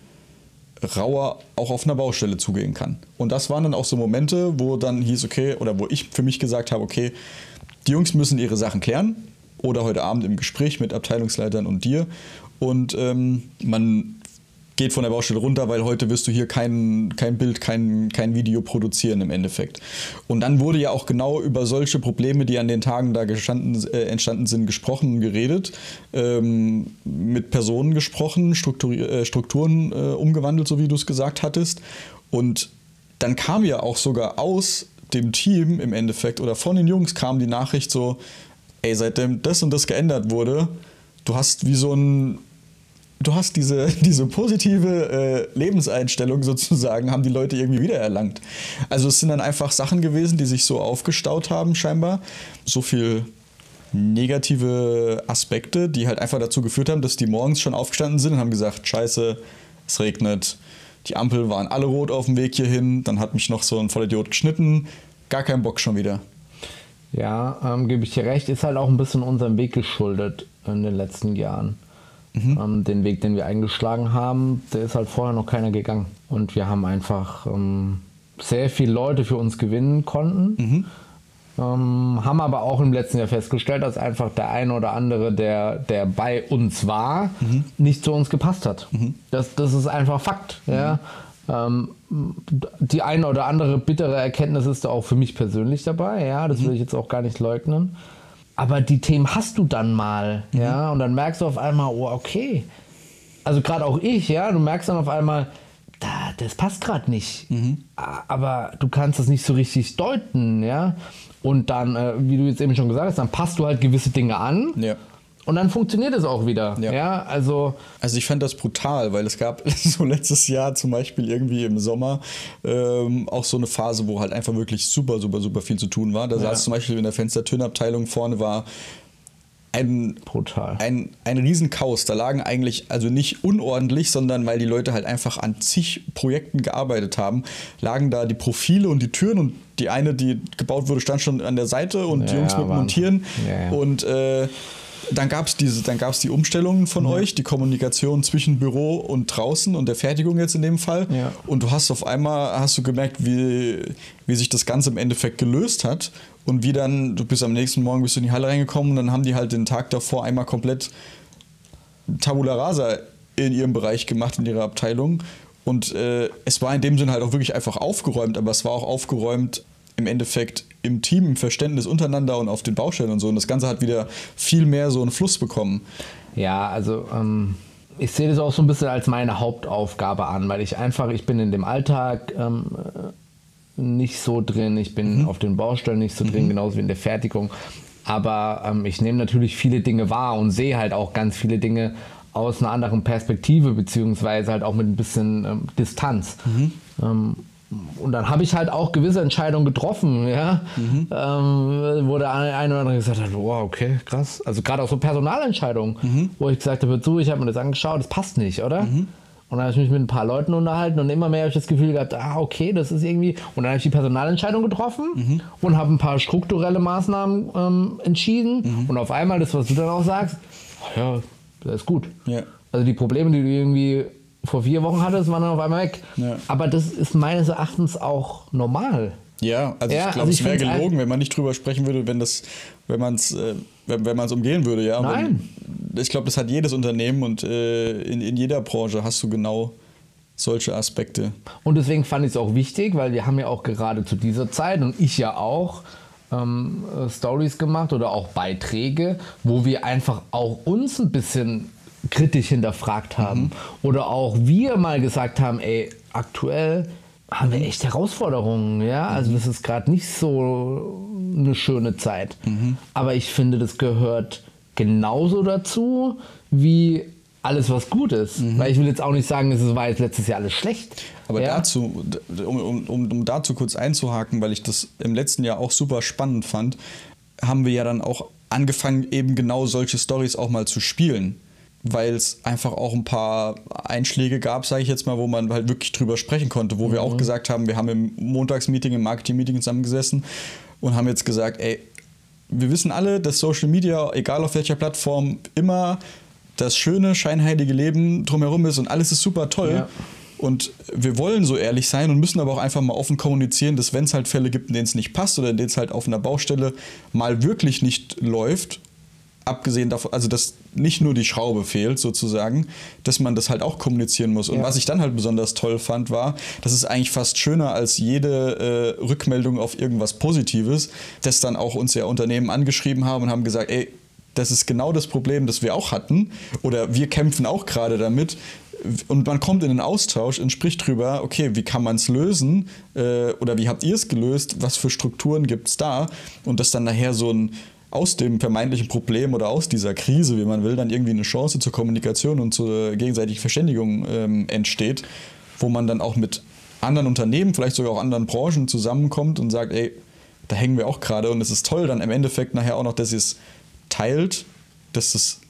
rauer auch auf einer Baustelle zugehen kann. Und das waren dann auch so Momente, wo dann hieß, okay, oder wo ich für mich gesagt habe, okay, die Jungs müssen ihre Sachen klären oder heute Abend im Gespräch mit Abteilungsleitern und dir. Und ähm, man geht von der Baustelle runter, weil heute wirst du hier kein, kein Bild, kein, kein Video produzieren im Endeffekt. Und dann wurde ja auch genau über solche Probleme, die an den Tagen da äh, entstanden sind, gesprochen geredet, ähm, mit Personen gesprochen, Strukturi äh, Strukturen äh, umgewandelt, so wie du es gesagt hattest. Und dann kam ja auch sogar aus dem Team im Endeffekt oder von den Jungs kam die Nachricht so, ey, seitdem das und das geändert wurde, du hast wie so ein du hast diese, [LAUGHS] diese positive äh, Lebenseinstellung sozusagen, haben die Leute irgendwie wiedererlangt. Also es sind dann einfach Sachen gewesen, die sich so aufgestaut haben scheinbar. So viel negative Aspekte, die halt einfach dazu geführt haben, dass die morgens schon aufgestanden sind und haben gesagt, scheiße, es regnet. Die Ampeln waren alle rot auf dem Weg hierhin. Dann hat mich noch so ein Vollidiot geschnitten. Gar kein Bock schon wieder. Ja, ähm, gebe ich dir recht, ist halt auch ein bisschen unserem Weg geschuldet in den letzten Jahren. Ähm, den Weg, den wir eingeschlagen haben, der ist halt vorher noch keiner gegangen. Und wir haben einfach ähm, sehr viele Leute für uns gewinnen konnten. Ähm, haben aber auch im letzten Jahr festgestellt, dass einfach der eine oder andere, der, der bei uns war, nicht zu uns gepasst hat. Das, das ist einfach Fakt. Ja? Ähm, die eine oder andere bittere Erkenntnis ist da auch für mich persönlich dabei. Ja, das will ich jetzt auch gar nicht leugnen. Aber die Themen hast du dann mal, ja, und dann merkst du auf einmal, oh, okay. Also gerade auch ich, ja, du merkst dann auf einmal, da, das passt gerade nicht. A- Aber du kannst das nicht so richtig deuten, ja. Und dann, äh, wie du jetzt eben schon gesagt hast, dann passt du halt gewisse Dinge an Ja. Und dann funktioniert es auch wieder. Ja. Ja, also Also ich fand das brutal, weil es gab [LAUGHS] so letztes Jahr zum Beispiel irgendwie im Sommer ähm, auch so eine Phase, wo halt einfach wirklich super, super, super viel zu tun war. Da saß zum Beispiel in der Fenstertürnabteilung vorne war ein brutal. ein, ein Riesenchaos. Da lagen eigentlich, also nicht unordentlich, sondern weil die Leute halt einfach an zig Projekten gearbeitet haben, lagen da die Profile und die Türen und die eine, die gebaut wurde, stand schon an der Seite und die Ja, Jungs mit Wahnsinn. Montieren. Ja, ja. Und äh, dann gab es diese, dann gab es die Umstellungen von euch, die Kommunikation zwischen Büro und draußen und der Fertigung jetzt in dem Fall. Ja. Und du hast auf einmal hast du gemerkt, wie, wie sich das Ganze im Endeffekt gelöst hat. Und wie dann, du bist am nächsten Morgen bist du in die Halle reingekommen und dann haben die halt den Tag davor einmal komplett Tabula Rasa in ihrem Bereich gemacht, in ihrer Abteilung. Und äh, es war in dem Sinne halt auch wirklich einfach aufgeräumt, aber es war auch aufgeräumt im Endeffekt im Team, im Verständnis untereinander und auf den Baustellen und so. Und das Ganze hat wieder viel mehr so einen Fluss bekommen. Ja, also ähm, ich sehe das auch so ein bisschen als meine Hauptaufgabe an, weil ich einfach, ich bin in dem Alltag ähm, äh, nicht so drin, ich bin auf den Baustellen nicht so drin, genauso wie in der Fertigung. Aber ähm, ich nehme natürlich viele Dinge wahr und sehe halt auch ganz viele Dinge aus einer anderen Perspektive, beziehungsweise halt auch mit ein bisschen ähm, Distanz. Ähm, und dann habe ich halt auch gewisse Entscheidungen getroffen, ja, ähm, wo der eine eine oder andere gesagt hat, wow, okay, krass. Also gerade auch so Personalentscheidungen, wo ich gesagt habe, so, ich habe mir das angeschaut, das passt nicht, oder? Und dann habe ich mich mit ein paar Leuten unterhalten und immer mehr habe ich das Gefühl gehabt, ah, okay, das ist irgendwie. Und dann habe ich die Personalentscheidung getroffen und habe ein paar strukturelle Maßnahmen ähm, entschieden. Und auf einmal, das, was du dann auch sagst, ja, das ist gut. Ja. Also die Probleme, die du irgendwie vor vier Wochen hattest, waren dann auf einmal weg. Ja. Aber das ist meines Erachtens auch normal. Ja, also Ja, ich glaube, also es wäre gelogen, wenn man nicht drüber sprechen würde, wenn das, wenn man es, äh, wenn, wenn man es umgehen würde, ja. Nein. Wenn, ich glaube, das hat jedes Unternehmen und äh, in, in jeder Branche hast du genau solche Aspekte. Und deswegen fand ich es auch wichtig, weil wir haben ja auch gerade zu dieser Zeit und ich ja auch ähm, äh, Stories gemacht oder auch Beiträge, wo wir einfach auch uns ein bisschen kritisch hinterfragt haben. Oder auch wir mal gesagt haben, ey, aktuell haben wir echt Herausforderungen, ja. Also das ist gerade nicht so eine schöne Zeit. Aber ich finde, das gehört genauso dazu wie alles, was gut ist. Weil ich will jetzt auch nicht sagen, es war jetzt letztes Jahr alles schlecht. Aber ja? dazu, um, um, um, um dazu kurz einzuhaken, weil ich das im letzten Jahr auch super spannend fand, haben wir ja dann auch angefangen, eben genau solche Stories auch mal zu spielen. Weil es einfach auch ein paar Einschläge gab, sage ich jetzt mal, wo man halt wirklich drüber sprechen konnte, wo wir auch gesagt haben, wir haben im Montagsmeeting, im Marketing-Meeting zusammengesessen und haben jetzt gesagt, ey, wir wissen alle, dass Social Media, egal auf welcher Plattform, immer das schöne, scheinheilige Leben drumherum ist und alles ist super toll. Ja. Und wir wollen so ehrlich sein und müssen aber auch einfach mal offen kommunizieren, dass wenn es halt Fälle gibt, in denen es nicht passt oder in denen es halt auf einer Baustelle mal wirklich nicht läuft, abgesehen davon, also dass nicht nur die Schraube fehlt sozusagen, dass man das halt auch kommunizieren muss. Und Ja. was ich dann halt besonders toll fand, war, das ist eigentlich fast schöner als jede äh, Rückmeldung auf irgendwas Positives, dass dann auch uns ja Unternehmen angeschrieben haben und haben gesagt, ey, das ist genau das Problem, das wir auch hatten oder wir kämpfen auch gerade damit. Und man kommt in den Austausch und spricht drüber, okay, wie kann man es lösen äh, oder wie habt ihr es gelöst, was für Strukturen gibt es da und dass dann nachher so ein aus dem vermeintlichen Problem oder aus dieser Krise, wie man will, dann irgendwie eine Chance zur Kommunikation und zur gegenseitigen Verständigung ähm, entsteht, wo man dann auch mit anderen Unternehmen, vielleicht sogar auch anderen Branchen zusammenkommt und sagt, ey, da hängen wir auch gerade und es ist toll dann im Endeffekt nachher auch noch, dass ihr es teilt, dass es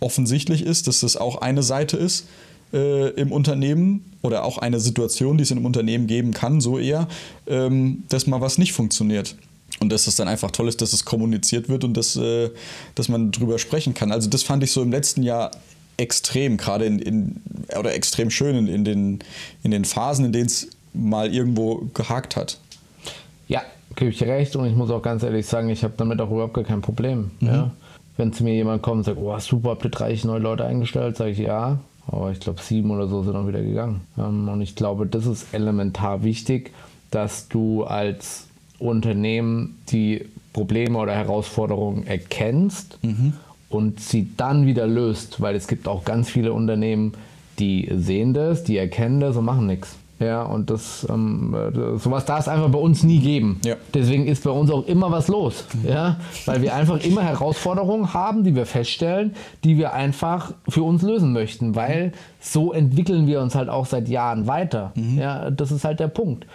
offensichtlich ist, dass das auch eine Seite ist äh, im Unternehmen oder auch eine Situation, die es in einem Unternehmen geben kann, so eher, ähm, dass mal was nicht funktioniert. Und dass es dann einfach toll ist, dass es kommuniziert wird und dass, äh, dass man drüber sprechen kann. Also das fand ich so im letzten Jahr extrem, gerade in, in oder extrem schön in, in, den, in den Phasen, in denen es mal irgendwo gehakt hat. Ja, gebe ich dir recht und ich muss auch ganz ehrlich sagen, ich habe damit auch überhaupt gar kein Problem. Ja? Wenn zu mir jemand kommt und sagt, oh super, habt ihr 30 neue Leute eingestellt, sage ich ja, aber ich glaube sieben oder so sind auch wieder gegangen. Ähm, Und ich glaube, das ist elementar wichtig, dass du als Unternehmen die Probleme oder Herausforderungen erkennst und sie dann wieder löst, weil es gibt auch ganz viele Unternehmen, die sehen das, die erkennen das und machen nichts. Ja, und das, ähm, äh, sowas darf es einfach bei uns nie geben. Ja. Deswegen ist bei uns auch immer was los. Ja, weil wir einfach immer Herausforderungen haben, die wir feststellen, die wir einfach für uns lösen möchten, weil so entwickeln wir uns halt auch seit Jahren weiter. Ja, das ist halt der Punkt.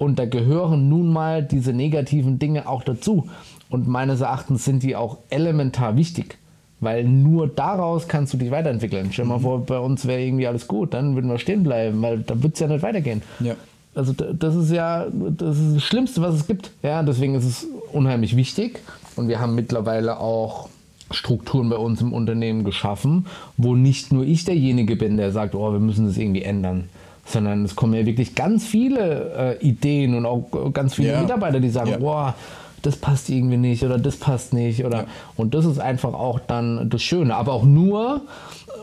Und da gehören nun mal diese negativen Dinge auch dazu. Und meines Erachtens sind die auch elementar wichtig. Weil nur daraus kannst du dich weiterentwickeln. Stell dir mal vor, bei uns wäre irgendwie alles gut, dann würden wir stehen bleiben, weil da wird es ja nicht weitergehen. Ja. Also das ist ja das, ist das Schlimmste, was es gibt. Ja, deswegen ist es unheimlich wichtig. Und wir haben mittlerweile auch Strukturen bei uns im Unternehmen geschaffen, wo nicht nur ich derjenige bin, der sagt, oh, wir müssen das irgendwie ändern. Sondern es kommen ja wirklich ganz viele äh, Ideen und auch äh, ganz viele Ja. Mitarbeiter, die sagen, boah, das passt irgendwie nicht oder das passt nicht oder und das ist einfach auch dann das Schöne, aber auch nur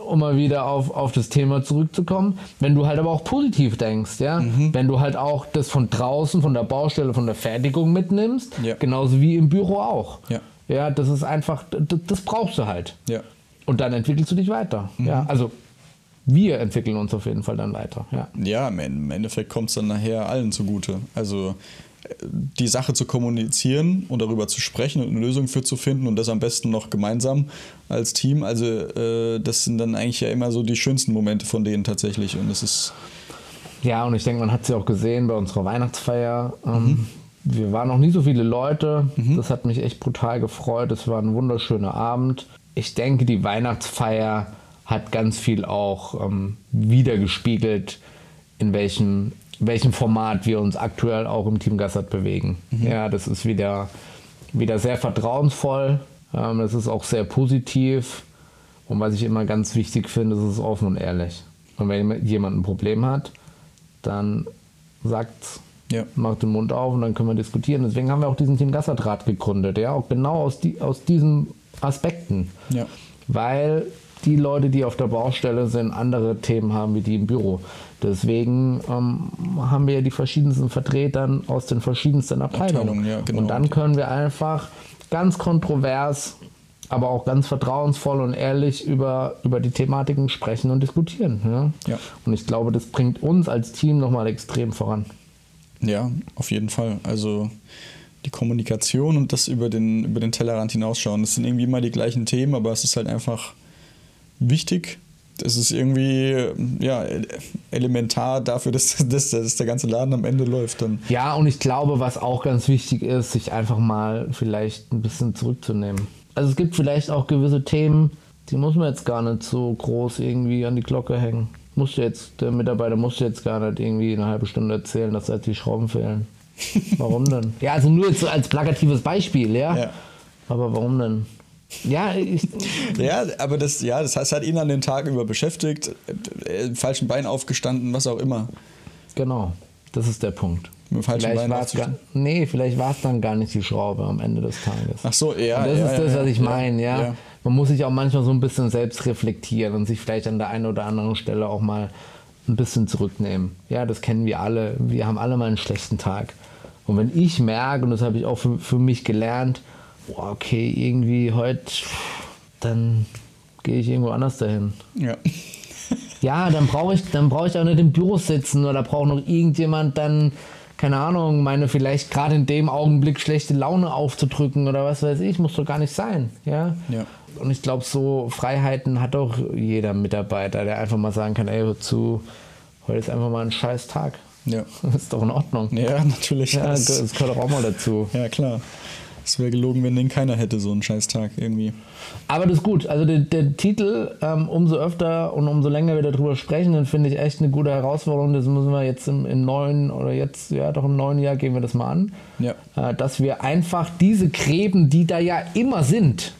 um mal wieder auf, auf das Thema zurückzukommen, wenn du halt aber auch positiv denkst, ja, Mhm. wenn du halt auch das von draußen, von der Baustelle, von der Fertigung mitnimmst, Ja. genauso wie im Büro auch. Ja. Ja, das ist einfach, das, das brauchst du halt. Ja. Und dann entwickelst du dich weiter. Mhm. Ja, also wir entwickeln uns auf jeden Fall dann weiter. Ja. Ja, im En- im Endeffekt kommt es dann nachher allen zugute. Also äh, die Sache zu kommunizieren und darüber zu sprechen und eine Lösung für zu finden und das am besten noch gemeinsam als Team. Also äh, das sind dann eigentlich ja immer so die schönsten Momente von denen tatsächlich. Und es ist Ja, und ich denke, man hat sie auch gesehen bei unserer Weihnachtsfeier. Mhm. Ähm, Wir waren noch nie so viele Leute. Das hat mich echt brutal gefreut. Es war ein wunderschöner Abend. Ich denke, die Weihnachtsfeier hat ganz viel auch ähm, wiedergespiegelt, in welchem, welchem Format wir uns aktuell auch im Team Gassert bewegen. Ja, das ist wieder, wieder sehr vertrauensvoll. Ähm, das ist auch sehr positiv. Und was ich immer ganz wichtig finde, ist es ist offen und ehrlich. Und wenn jemand ein Problem hat, dann sagt's, Ja. macht den Mund auf und dann können wir diskutieren. Deswegen haben wir auch diesen Team Gasserdraht gegründet, ja, auch genau aus, die, aus diesen Aspekten. Ja. Weil die Leute, die auf der Baustelle sind, andere Themen haben wie die im Büro. Deswegen ähm, haben wir ja die verschiedensten Vertretern aus den verschiedensten Abteilungen. Ja, genau. Und dann können wir einfach ganz kontrovers aber auch ganz vertrauensvoll und ehrlich über, über die Thematiken sprechen und diskutieren. Ja? Ja. Und ich glaube, das bringt uns als Team nochmal extrem voran. Ja, auf jeden Fall. Also die Kommunikation und das über den, über den Tellerrand hinausschauen, das sind irgendwie immer die gleichen Themen, aber es ist halt einfach wichtig. Es ist irgendwie ja, elementar dafür, dass, dass, dass der ganze Laden am Ende läuft. Dann. Ja, und ich glaube, was auch ganz wichtig ist, sich einfach mal vielleicht ein bisschen zurückzunehmen. Also es gibt vielleicht auch gewisse Themen, die muss man jetzt gar nicht so groß irgendwie an die Glocke hängen. Muss jetzt, der Mitarbeiter muss jetzt gar nicht irgendwie eine halbe Stunde erzählen, dass da die Schrauben fehlen. [LAUGHS] Warum denn? Ja, also nur jetzt so als plakatives Beispiel, ja. Ja. Aber warum denn? Ja, Ja, aber das, ja, das hat ihn an den Tag über beschäftigt, äh, falschen Bein aufgestanden, was auch immer. genau. Das ist der Punkt. Mit falschen Vielleicht Bein gar, nee, vielleicht war es dann gar nicht die Schraube am Ende des Tages. Ach so, ja. Und das ja, ist ja, das, was ich meine, ja. ja. Man muss sich auch manchmal so ein bisschen selbst reflektieren und sich vielleicht an der einen oder anderen Stelle auch mal ein bisschen zurücknehmen. Ja, das kennen wir alle. Wir haben alle mal einen schlechten Tag. Und wenn ich merke, und das habe ich auch für, für mich gelernt, boah, okay, irgendwie heute, dann gehe ich irgendwo anders dahin. Ja. [LAUGHS] Ja, dann brauche ich, dann brauche ich auch nicht im Büro sitzen oder braucht noch irgendjemand dann, keine Ahnung, meine vielleicht gerade in dem Augenblick schlechte Laune aufzudrücken oder was weiß ich, muss doch gar nicht sein. Ja. Ja. Und ich glaube, so Freiheiten hat auch jeder Mitarbeiter, der einfach mal sagen kann, ey, hör zu, heute ist einfach mal ein scheiß Tag. Ja. [LAUGHS] Das ist doch in Ordnung. Ja, natürlich. Ja, das, das gehört doch auch mal dazu. ja, klar. Es wäre gelogen, wenn den keiner hätte, so einen Scheißtag irgendwie. Aber das ist gut. Also der, der Titel, ähm, umso öfter und umso länger wir darüber sprechen, dann finde ich echt eine gute Herausforderung. Das müssen wir jetzt im, im neuen oder jetzt, ja doch im neuen Jahr gehen wir das mal an. Ja. Äh, dass wir einfach diese Gräben, die da ja immer sind,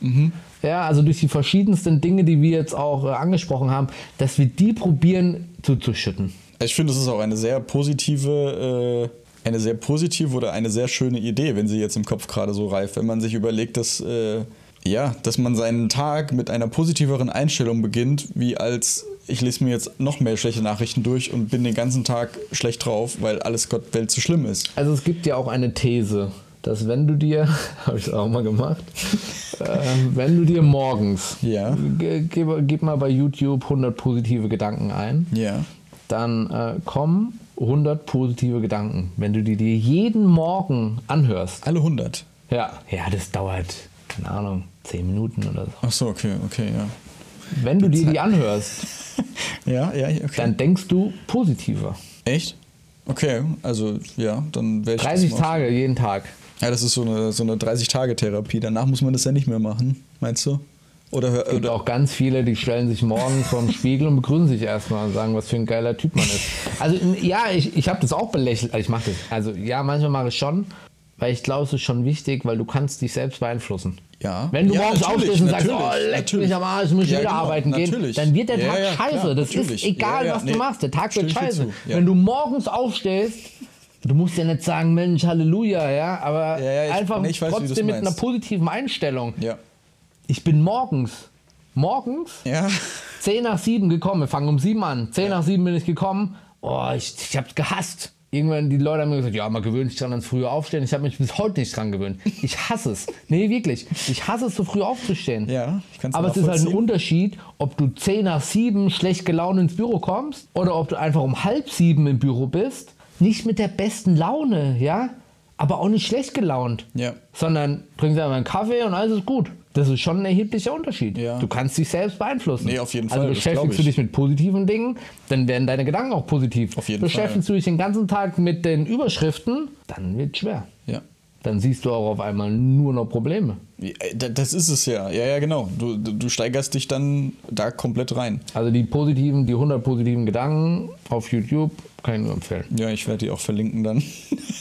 ja, also durch die verschiedensten Dinge, die wir jetzt auch äh, angesprochen haben, dass wir die probieren zuzuschütten. Ich finde, es ist auch eine sehr positive, äh, eine sehr positive oder eine sehr schöne Idee, wenn sie jetzt im Kopf gerade so reift, wenn man sich überlegt, dass, äh, ja, dass man seinen Tag mit einer positiveren Einstellung beginnt, wie als ich lese mir jetzt noch mehr schlechte Nachrichten durch und bin den ganzen Tag schlecht drauf, weil alles Gott Welt zu schlimm ist. Also es gibt ja auch eine These, dass wenn du dir, [LAUGHS] habe ich auch mal gemacht, [LAUGHS] äh, wenn du dir morgens, Ja. gib, gib mal bei YouTube 100 positive Gedanken ein, Ja. dann äh, kommen 100 positive Gedanken. Wenn du die dir jeden Morgen anhörst, Alle 100. ja, ja, das dauert, keine Ahnung, 10 Minuten oder so. Ach so, okay, okay, ja. Wenn du dir die anhörst, [LAUGHS] Ja, ja, okay. dann denkst du positiver. Echt? Okay, also ja, dann werde ich 30 das mal- Tage jeden Tag. Ja, das ist so eine, so eine 30-Tage-Therapie. Danach muss man das ja nicht mehr machen, meinst du? Oder, Es gibt oder auch ganz viele, die stellen sich morgen vorm [LAUGHS] Spiegel und begrüßen sich erstmal und sagen, was für ein geiler Typ man ist. Also ja, ich, ich habe das auch belächelt. Also ich mache das. Also ja, manchmal mache ich schon, weil ich glaube, es ist schon wichtig, weil du kannst dich selbst beeinflussen. Ja. Wenn du Ja, morgens aufstehst und sagst, oh, leck natürlich. mich am Arsch, ich muss Ja, wieder genau, arbeiten gehen, natürlich. dann wird der Tag ja, scheiße. klar, das ist natürlich. egal, Ja, ja, was nee, du machst. Der Tag wird scheiße. Wenn du morgens aufstehst, du musst ja nicht sagen, Mensch, Halleluja, ja, aber ich- einfach nee, weiß, trotzdem mit einer positiven Einstellung. Ja. Ich bin morgens, morgens Ja. 10 nach 7 gekommen. Wir fangen um 7 an. 10 nach 7 bin ich gekommen. Oh, ich, ich hab's gehasst. Irgendwann die Leute haben mir gesagt, ja, man gewöhnt sich dran ans frühe Aufstehen. Ich habe mich bis heute nicht dran gewöhnt. Ich hasse es. Nee, wirklich. Ich hasse es, so früh aufzustehen. Ja, ich kann's Aber es ist halt ein. Unterschied, ob du 10 nach 7 schlecht gelaunt ins Büro kommst oder ob du einfach um halb sieben im Büro bist. Nicht mit der besten Laune, ja? Aber auch nicht schlecht gelaunt. Ja. Sondern trinkst einfach einen Kaffee und alles ist gut. Das ist schon ein erheblicher Unterschied. Ja. Du kannst dich selbst beeinflussen. Nee, auf jeden also Fall, glaub beschäftigst du ich. dich mit positiven Dingen, dann werden deine Gedanken auch positiv. Auf jeden beschäftigst du dich den ganzen Tag mit den Überschriften, dann wird schwer. Ja. Dann siehst du auch auf einmal nur noch Probleme. Da- Das ist es ja. Ja, ja, genau. Du, du steigerst dich dann da komplett rein. Also die positiven, die 100 positiven Gedanken auf YouTube kann ich nur empfehlen. Ja, ich werde die auch verlinken dann.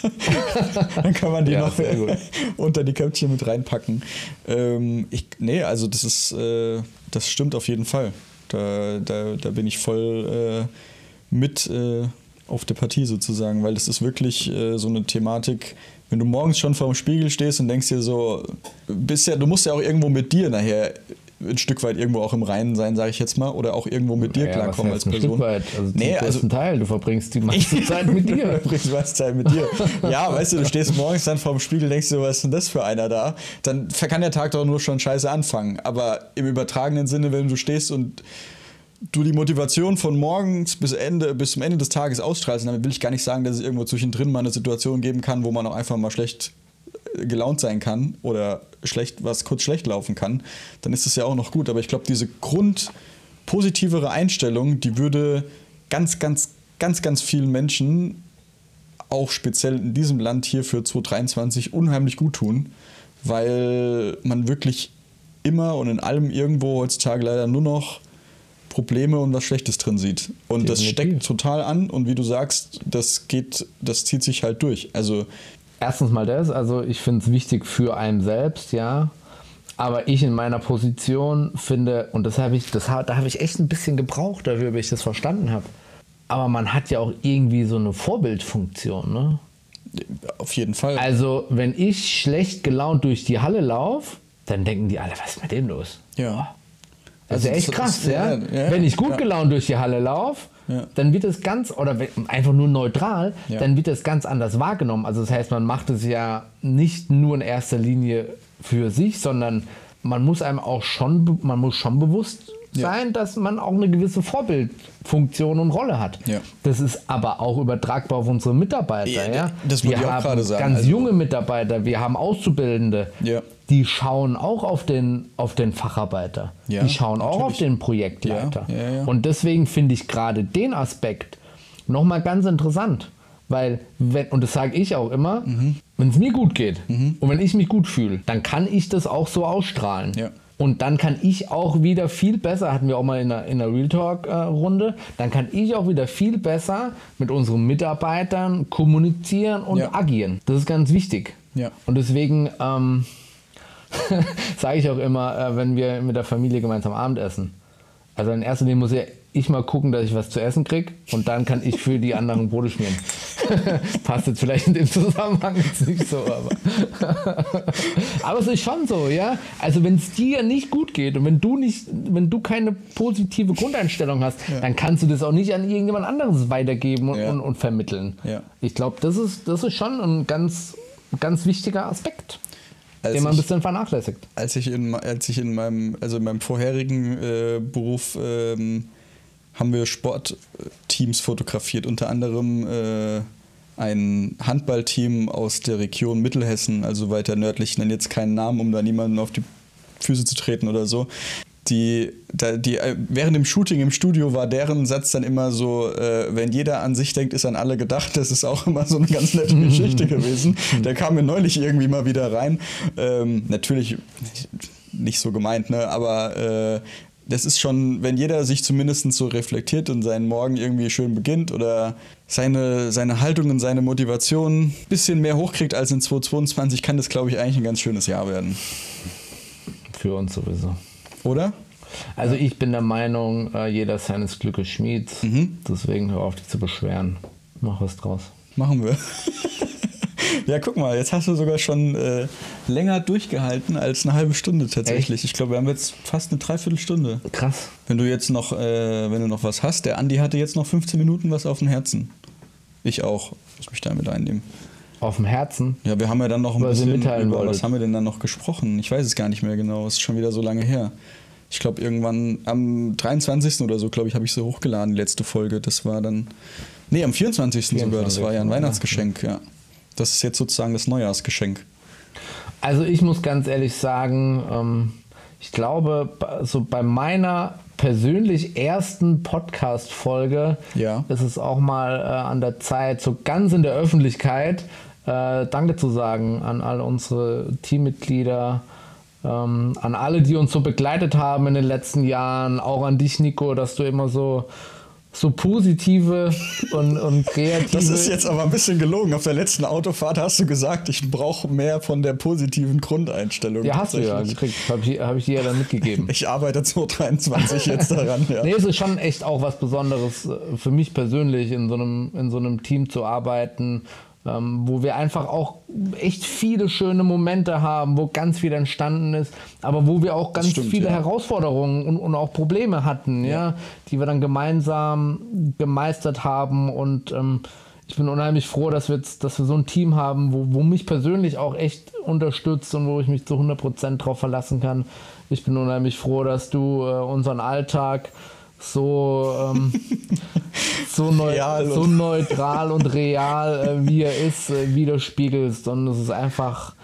[LAUGHS] dann kann man die Ja, noch [LAUGHS] unter die Köpfchen mit reinpacken. Ähm, ich, nee, also das ist, äh, das stimmt auf jeden Fall. Da, da, da bin ich voll äh, mit äh, auf der Partie sozusagen, weil das ist wirklich äh, so eine Thematik, wenn du morgens schon vor dem Spiegel stehst und denkst dir so, bist ja, du musst ja auch irgendwo mit dir nachher ein Stück weit irgendwo auch im Reinen sein, sage ich jetzt mal, oder auch irgendwo mit dir Ja, klarkommen als heißt ein Person. Stück weit? Also nee, den also Teil, [LAUGHS] du verbringst die meiste Zeit mit Du dir. verbringst meiste Zeit mit dir. Ja, weißt du, du stehst morgens dann vorm Spiegel, denkst du, was ist denn das für einer da? Dann kann der Tag doch nur schon scheiße anfangen. Aber im übertragenen Sinne, wenn du stehst und du die Motivation von morgens bis Ende, bis zum Ende des Tages ausstrahlst, damit will ich gar nicht sagen, dass es irgendwo zwischendrin mal eine Situation geben kann, wo man auch einfach mal schlecht äh, gelaunt sein kann oder schlecht was kurz schlecht laufen kann, dann ist es ja auch noch gut. Aber ich glaube, diese grundpositivere Einstellung, die würde ganz, ganz, ganz, ganz vielen Menschen, auch speziell in diesem Land hier für 2023, unheimlich gut tun, weil man wirklich immer und in allem irgendwo heutzutage leider nur noch Probleme und was Schlechtes drin sieht. Und das Definitiv. steckt total an und wie du sagst, das geht, das zieht sich halt durch. Also Erstens mal das, also ich finde es wichtig für einen selbst, ja. Aber ich in meiner Position finde, und das habe ich, das, da habe ich echt ein bisschen gebraucht dafür, bis ich das verstanden habe. Aber man hat ja auch irgendwie so eine Vorbildfunktion, ne? auf jeden Fall. Also, wenn ich schlecht gelaunt durch die Halle laufe, dann denken die alle, was ist mit dem los? ja. Das ist Also echt krass, ja. ja, Wenn ich gut gelaunt durch die Halle laufe, dann wird es ganz, oder einfach nur neutral, dann wird es ganz anders wahrgenommen. Also das heißt, man macht es ja nicht nur in erster Linie für sich, sondern man muss einem auch schon, man muss schon bewusst Ja. sein, dass man auch eine gewisse Vorbildfunktion und Rolle hat. Ja. Das ist aber auch übertragbar auf unsere Mitarbeiter. Ja, Ja, das wir ich auch haben gerade sagen. Ganz Also- junge Mitarbeiter, wir haben Auszubildende, Ja. die schauen auch auf den, auf den Facharbeiter. Die schauen auch auf natürlich. den Projektleiter. Und deswegen finde ich gerade den Aspekt nochmal ganz interessant. Weil, wenn, und das sage ich auch immer, Mhm. wenn es mir gut geht und wenn ich mich gut fühle, dann kann ich das auch so ausstrahlen. Ja. Und dann kann ich auch wieder viel besser, hatten wir auch mal in der, in der Real Talk-Runde, dann kann ich auch wieder viel besser mit unseren Mitarbeitern kommunizieren und Ja. agieren. Das ist ganz wichtig. Ja. Und deswegen ähm, [LAUGHS] sage ich auch immer, äh, wenn wir mit der Familie gemeinsam Abendessen. Also in erster Linie muss ja ich mal gucken, dass ich was zu essen kriege und dann kann ich für die anderen Brote schmieren. [LAUGHS] Passt jetzt vielleicht in dem Zusammenhang jetzt nicht so, aber. [LAUGHS] aber es ist schon so, ja. Also wenn es dir nicht gut geht und wenn du nicht, wenn du keine positive Grundeinstellung hast, dann kannst du das auch nicht an irgendjemand anderes weitergeben und, Ja. und, und vermitteln. Ja. Ich glaube, das ist, das ist schon ein ganz, ganz wichtiger Aspekt, Als den man ein bisschen vernachlässigt. als ich in, als ich in meinem, also in meinem vorherigen äh, Beruf ähm, haben wir Sportteams fotografiert, unter anderem äh, ein Handballteam aus der Region Mittelhessen, also weiter nördlich, ich nenne jetzt keinen Namen, um da niemanden auf die Füße zu treten oder so. Die, die, äh, während dem Shooting im Studio war deren Satz dann immer so, äh, wenn jeder an sich denkt, ist an alle gedacht. Das ist auch immer so eine ganz nette [LAUGHS] Geschichte gewesen. Der kam mir neulich irgendwie mal wieder rein. Ähm, natürlich nicht so gemeint, ne? aber äh, das ist schon, wenn jeder sich zumindest so reflektiert und seinen Morgen irgendwie schön beginnt oder seine, seine Haltung und seine Motivation ein bisschen mehr hochkriegt als in 2022, kann das, glaube ich, eigentlich ein ganz schönes Jahr werden. Für uns sowieso. Oder? Also ich bin der Meinung, äh, jeder seines Glückes Schmied. Deswegen hör auf, dich zu beschweren. Mach was draus. Machen wir. [LAUGHS] ja, guck mal, jetzt hast du sogar schon äh, länger durchgehalten als eine halbe Stunde tatsächlich. Ich glaube, wir haben jetzt fast eine Dreiviertelstunde. Krass. Wenn du jetzt noch, äh, wenn du noch was hast, der Andi hatte jetzt noch 15 Minuten was auf dem Herzen. Ich auch. Muss mich da mit einnehmen. Auf dem Herzen. Ja, wir haben ja dann noch ein ihr bisschen mitteilen über, was haben wir denn dann noch gesprochen? Ich weiß es gar nicht mehr genau. Es ist schon wieder so lange her. Ich glaube, irgendwann am 23. oder so, glaube ich, habe ich sie hochgeladen, die letzte Folge. Das war dann. Nee, am 24. sogar. Das war ja ein 24., Weihnachtsgeschenk, ja. Das ist jetzt sozusagen das Neujahrsgeschenk. Also ich muss ganz ehrlich sagen, ähm, ich glaube, so bei meiner persönlich ersten Podcast-Folge Ja. ist es auch mal äh, an der Zeit, so ganz in der Öffentlichkeit, äh, Danke zu sagen an all unsere Teammitglieder, ähm, an alle, die uns so begleitet haben in den letzten Jahren, auch an dich, Nico, dass du immer so, so positive und, und kreative... [LAUGHS] Das ist jetzt aber ein bisschen gelogen. Auf der letzten Autofahrt hast du gesagt, ich brauche mehr von der positiven Grundeinstellung. Ja, hast du ja gekriegt. Habe ich, hab ich dir ja dann mitgegeben. [LAUGHS] Ich arbeite 2023 jetzt daran, ja. Nee, es ist schon echt auch was Besonderes äh, für mich persönlich, in so einem, in so einem Team zu arbeiten, ähm, wo wir einfach auch echt viele schöne Momente haben, wo ganz viel entstanden ist, aber wo wir auch ganz stimmt, viele ja. Herausforderungen und, und auch Probleme hatten, ja. die wir dann gemeinsam gemeistert haben und ähm, ich bin unheimlich froh, dass wir, jetzt, dass wir so ein Team haben, wo, wo mich persönlich auch echt unterstützt und wo ich mich zu 100% drauf verlassen kann. Ich bin unheimlich froh, dass du äh, unseren Alltag so, ähm, [LAUGHS] so, neu, so neutral und real, äh, wie er ist, äh, widerspiegelst. Und es ist einfach,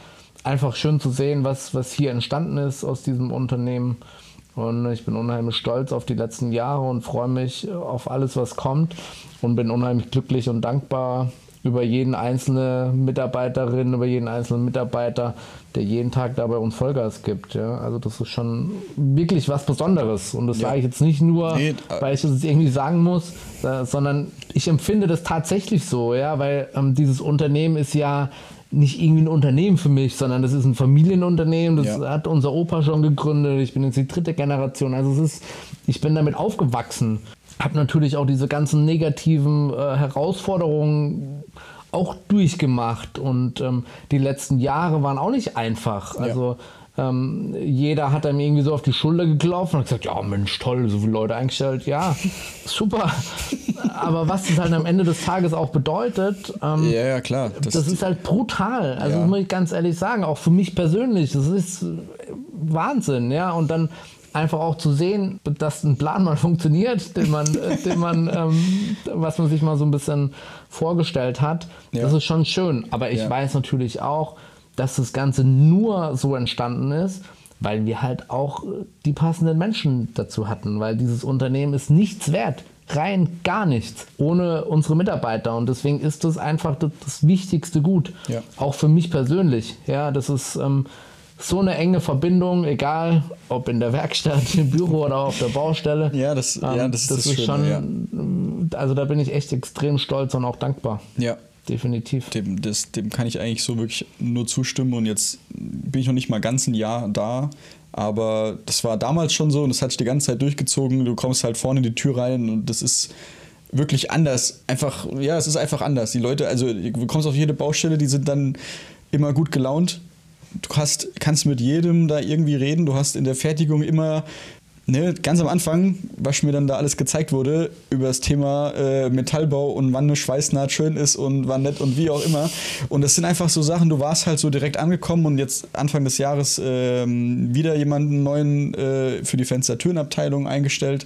einfach schön zu sehen, was, was hier entstanden ist aus diesem Unternehmen. Und ich bin unheimlich stolz auf die letzten Jahre und freue mich auf alles, was kommt. Und bin unheimlich glücklich und dankbar über jeden einzelnen Mitarbeiterin, über jeden einzelnen Mitarbeiter, der jeden Tag da bei uns Vollgas gibt. Ja? Also das ist schon wirklich was Besonderes. Und das Ja. sage ich jetzt nicht nur, Nee, weil ich das jetzt irgendwie sagen muss, äh, sondern ich empfinde das tatsächlich so, ja, weil ähm, dieses Unternehmen ist ja nicht irgendwie ein Unternehmen für mich, sondern das ist ein Familienunternehmen, das Ja. hat unser Opa schon gegründet, ich bin jetzt die dritte Generation, also es ist, ich bin damit aufgewachsen, habe natürlich auch diese ganzen negativen äh, Herausforderungen auch durchgemacht und ähm, die letzten Jahre waren auch nicht einfach, also ähm, jeder hat einem irgendwie so auf die Schulter geklopft und hat gesagt, ja Mensch, toll, so viele Leute eingestellt, ja, [LAUGHS] super. Aber was das halt am Ende des Tages auch bedeutet, ähm, Ja, ja, klar. das, ist halt brutal. Also Ja. das muss ich ganz ehrlich sagen, auch für mich persönlich. Das ist Wahnsinn, ja. Und dann einfach auch zu sehen, dass ein Plan mal funktioniert, den man, [LAUGHS] den man, ähm, was man sich mal so ein bisschen vorgestellt hat. Ja. Das ist schon schön. Aber ich Ja. weiß natürlich auch, dass das Ganze nur so entstanden ist, weil wir halt auch die passenden Menschen dazu hatten, weil dieses Unternehmen ist nichts wert. Rein gar nichts ohne unsere Mitarbeiter und deswegen ist das einfach das, das wichtigste Gut, Ja. auch für mich persönlich. Ja, das ist ähm, so eine enge Verbindung, egal ob in der Werkstatt, im Büro oder auf der Baustelle. Ja, das- ja, das ist das Schöne, schon, also da bin ich echt extrem stolz und auch dankbar. Ja, Definitiv. dem, das, dem kann ich eigentlich so wirklich nur zustimmen und jetzt bin ich noch nicht mal ganz ein Jahr da, aber das war damals schon so und das hat sich die ganze Zeit durchgezogen. Du kommst halt vorne in die Tür rein und das ist wirklich anders. Einfach, ja, es ist einfach anders. Die Leute, also du kommst auf jede Baustelle, die sind dann immer gut gelaunt. Du hast, kannst mit jedem da irgendwie reden. Du hast in der Fertigung immer Ne, ganz am Anfang, was mir dann da alles gezeigt wurde, über das Thema äh, Metallbau und wann eine Schweißnaht schön ist und wann nicht und wie auch immer. Und das sind einfach so Sachen, du warst halt so direkt angekommen und jetzt Anfang des Jahres ähm, wieder jemanden neuen äh, für die Fenstertürenabteilung eingestellt.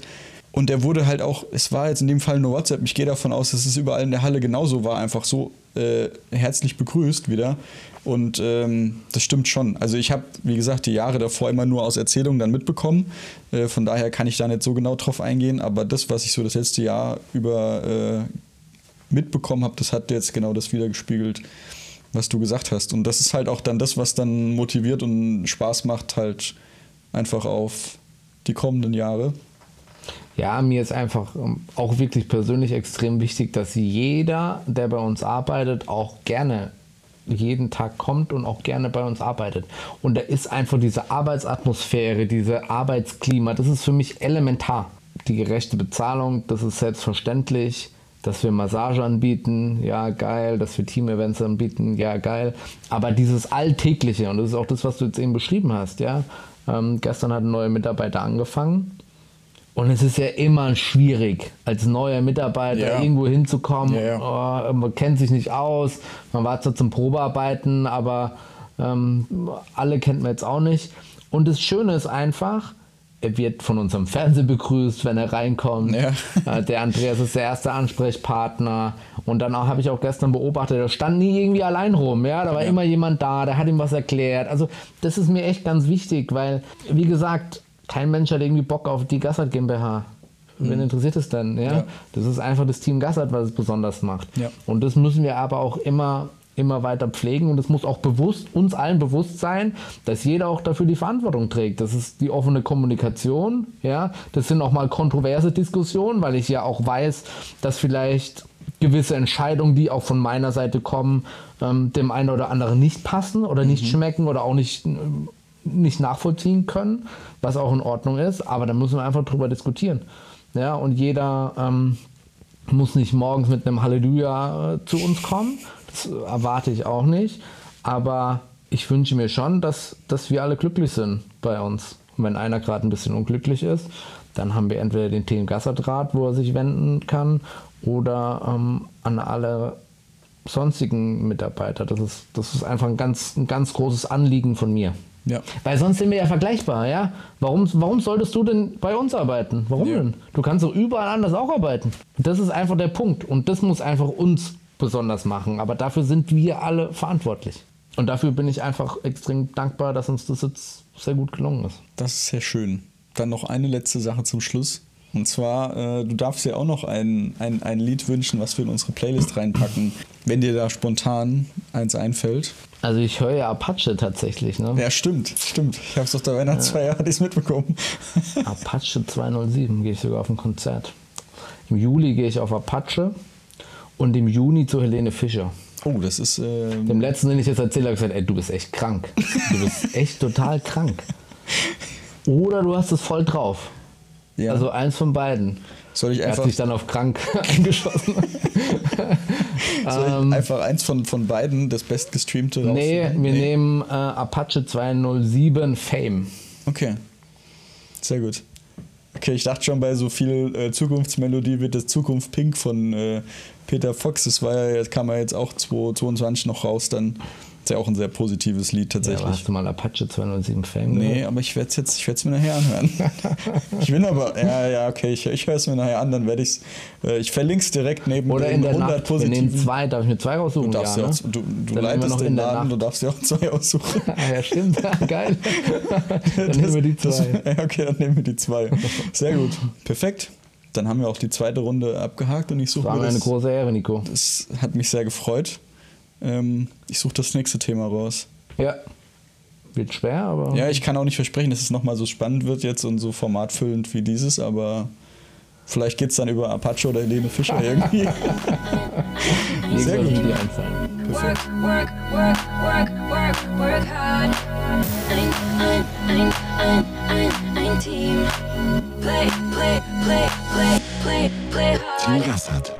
Und der wurde halt auch, es war jetzt in dem Fall nur WhatsApp, ich gehe davon aus, dass es überall in der Halle genauso war, einfach so äh, herzlich begrüßt wieder. Und ähm, das stimmt schon. Also ich habe, wie gesagt, die Jahre davor immer nur aus Erzählungen dann mitbekommen. Äh, von daher kann ich da nicht so genau drauf eingehen. Aber das, was ich so das letzte Jahr über äh, mitbekommen habe, das hat jetzt genau das wiedergespiegelt, was du gesagt hast. Und das ist halt auch dann das, was dann motiviert und Spaß macht, halt einfach auf die kommenden Jahre. Ja, mir ist einfach ähm, auch wirklich persönlich extrem wichtig, dass jeder, der bei uns arbeitet, auch gerne jeden Tag kommt und auch gerne bei uns arbeitet. Und da ist einfach diese Arbeitsatmosphäre, diese Arbeitsklima, das ist für mich elementar. Die gerechte Bezahlung, das ist selbstverständlich. Dass wir Massage anbieten, ja geil. Dass wir Team-Events anbieten, ja geil. Aber dieses Alltägliche, und das ist auch das, was du jetzt eben beschrieben hast, ja. Ähm, gestern hat ein neuer Mitarbeiter angefangen. Und es ist ja immer schwierig, als neuer Mitarbeiter Ja. irgendwo hinzukommen. Ja, Oh, man kennt sich nicht aus, man war zwar zum Probearbeiten, aber ähm, alle kennt man jetzt auch nicht. Und das Schöne ist einfach, er wird von unserem Fernsehen begrüßt, wenn er reinkommt. Ja. Äh, Der Andreas ist der erste Ansprechpartner. Und dann habe ich auch gestern beobachtet, er stand nie irgendwie allein rum. Ja? Da war immer jemand da, der hat ihm was erklärt. Also das ist mir echt ganz wichtig, weil, wie gesagt, kein Mensch hat irgendwie Bock auf die Gassert GmbH. Wen interessiert es denn? Ja? Ja. Das ist einfach das Team Gassert, was es besonders macht. Ja. Und das müssen wir aber auch immer, immer weiter pflegen. Und es muss auch bewusst, uns allen bewusst sein, dass jeder auch dafür die Verantwortung trägt. Das ist die offene Kommunikation. Ja? Das sind auch mal kontroverse Diskussionen, weil ich ja auch weiß, dass vielleicht gewisse Entscheidungen, die auch von meiner Seite kommen, ähm, dem einen oder anderen nicht passen oder nicht schmecken oder auch nicht, nicht nachvollziehen können, was auch in Ordnung ist. Aber da müssen wir einfach drüber diskutieren. Ja, und jeder ähm, muss nicht morgens mit einem Halleluja äh, zu uns kommen, Das erwarte ich auch nicht. Aber ich wünsche mir schon, dass, dass wir alle glücklich sind bei uns. Und wenn einer gerade ein bisschen unglücklich ist, dann haben wir entweder den Team Gasserdraht, wo er sich wenden kann, oder ähm, an alle sonstigen Mitarbeiter. Das ist, das ist einfach ein ganz, ein ganz großes Anliegen von mir. Ja. Weil sonst sind wir ja vergleichbar, ja? Warum, warum solltest du denn bei uns arbeiten? Warum Ja. denn? Du kannst doch überall anders auch arbeiten. Das ist einfach der Punkt. Und das muss einfach uns besonders machen. Aber dafür sind wir alle verantwortlich. Und dafür bin ich einfach extrem dankbar, dass uns das jetzt sehr gut gelungen ist. Das ist sehr schön. Dann noch eine letzte Sache zum Schluss. Und zwar, äh, du darfst dir auch noch ein, ein, ein Lied wünschen, was wir in unsere Playlist reinpacken, wenn dir da spontan eins einfällt. Also ich höre ja Apache tatsächlich, ne? Ja, stimmt, stimmt. Ich habe es auf der Weihnachtsfeier ja. mitbekommen. [LAUGHS] Apache 207 gehe ich sogar auf ein Konzert. Im Juli gehe ich auf Apache und im Juni zu Helene Fischer. Oh, das ist. ähm, Dem letzten, den ich jetzt erzählt habe, gesagt, ey, du bist echt krank. Du bist echt total krank. [LAUGHS] Oder du hast es voll drauf. Ja. Also eins von beiden. soll ich Er hat einfach, sich dann auf krank [LAUGHS] eingeschossen. [LAUGHS] soll ich einfach eins von, von beiden, das bestgestreamte ähm, nee, wir nehmen äh, Apache 207 Fame. Okay. Sehr gut. Okay, ich dachte schon bei so viel äh, Zukunftsmelodie wird das Zukunft Pink von äh, Peter Fox. Das war ja, kam ja jetzt auch 2022 noch raus, dann ist ja auch ein sehr positives Lied Ja, tatsächlich. hast du mal Apache 207 Fame nee, gehört? aber ich werde es jetzt, ich werde es mir nachher anhören. [LAUGHS] ich will aber, ja, ja, okay, ich, ich höre es mir nachher an, dann werde ich es, äh, ich verlinke es direkt neben Oder in der 100 Nacht. Wir nehmen positiven. zwei, darf ich mir zwei raussuchen? Du, darfst ja, ja ne? auch, du, du leitest den Laden, Nacht. du darfst dir auch zwei aussuchen. Ah, [LAUGHS] ja, stimmt. [LAUGHS] Geil. Dann nehmen wir die Das, zwei. ja, okay, dann nehmen wir die zwei. Sehr gut. Perfekt. Dann haben wir auch die zweite Runde abgehakt und ich suche War mir eine das, große Ehre, Nico. das hat mich sehr gefreut. Ähm, ich suche das nächste Thema raus. Ja. Wird schwer, aber. Ja, ich kann auch nicht versprechen, dass es nochmal so spannend wird jetzt und so formatfüllend wie dieses, aber vielleicht geht es dann über Apache oder Helene Fischer [LAUGHS] irgendwie. Sehr gut. einfallen. Work, work, work, work, work, work hard. Ein, ein, ein, ein, ein, ein Team. Play, play, play, play, play, play hard. Team.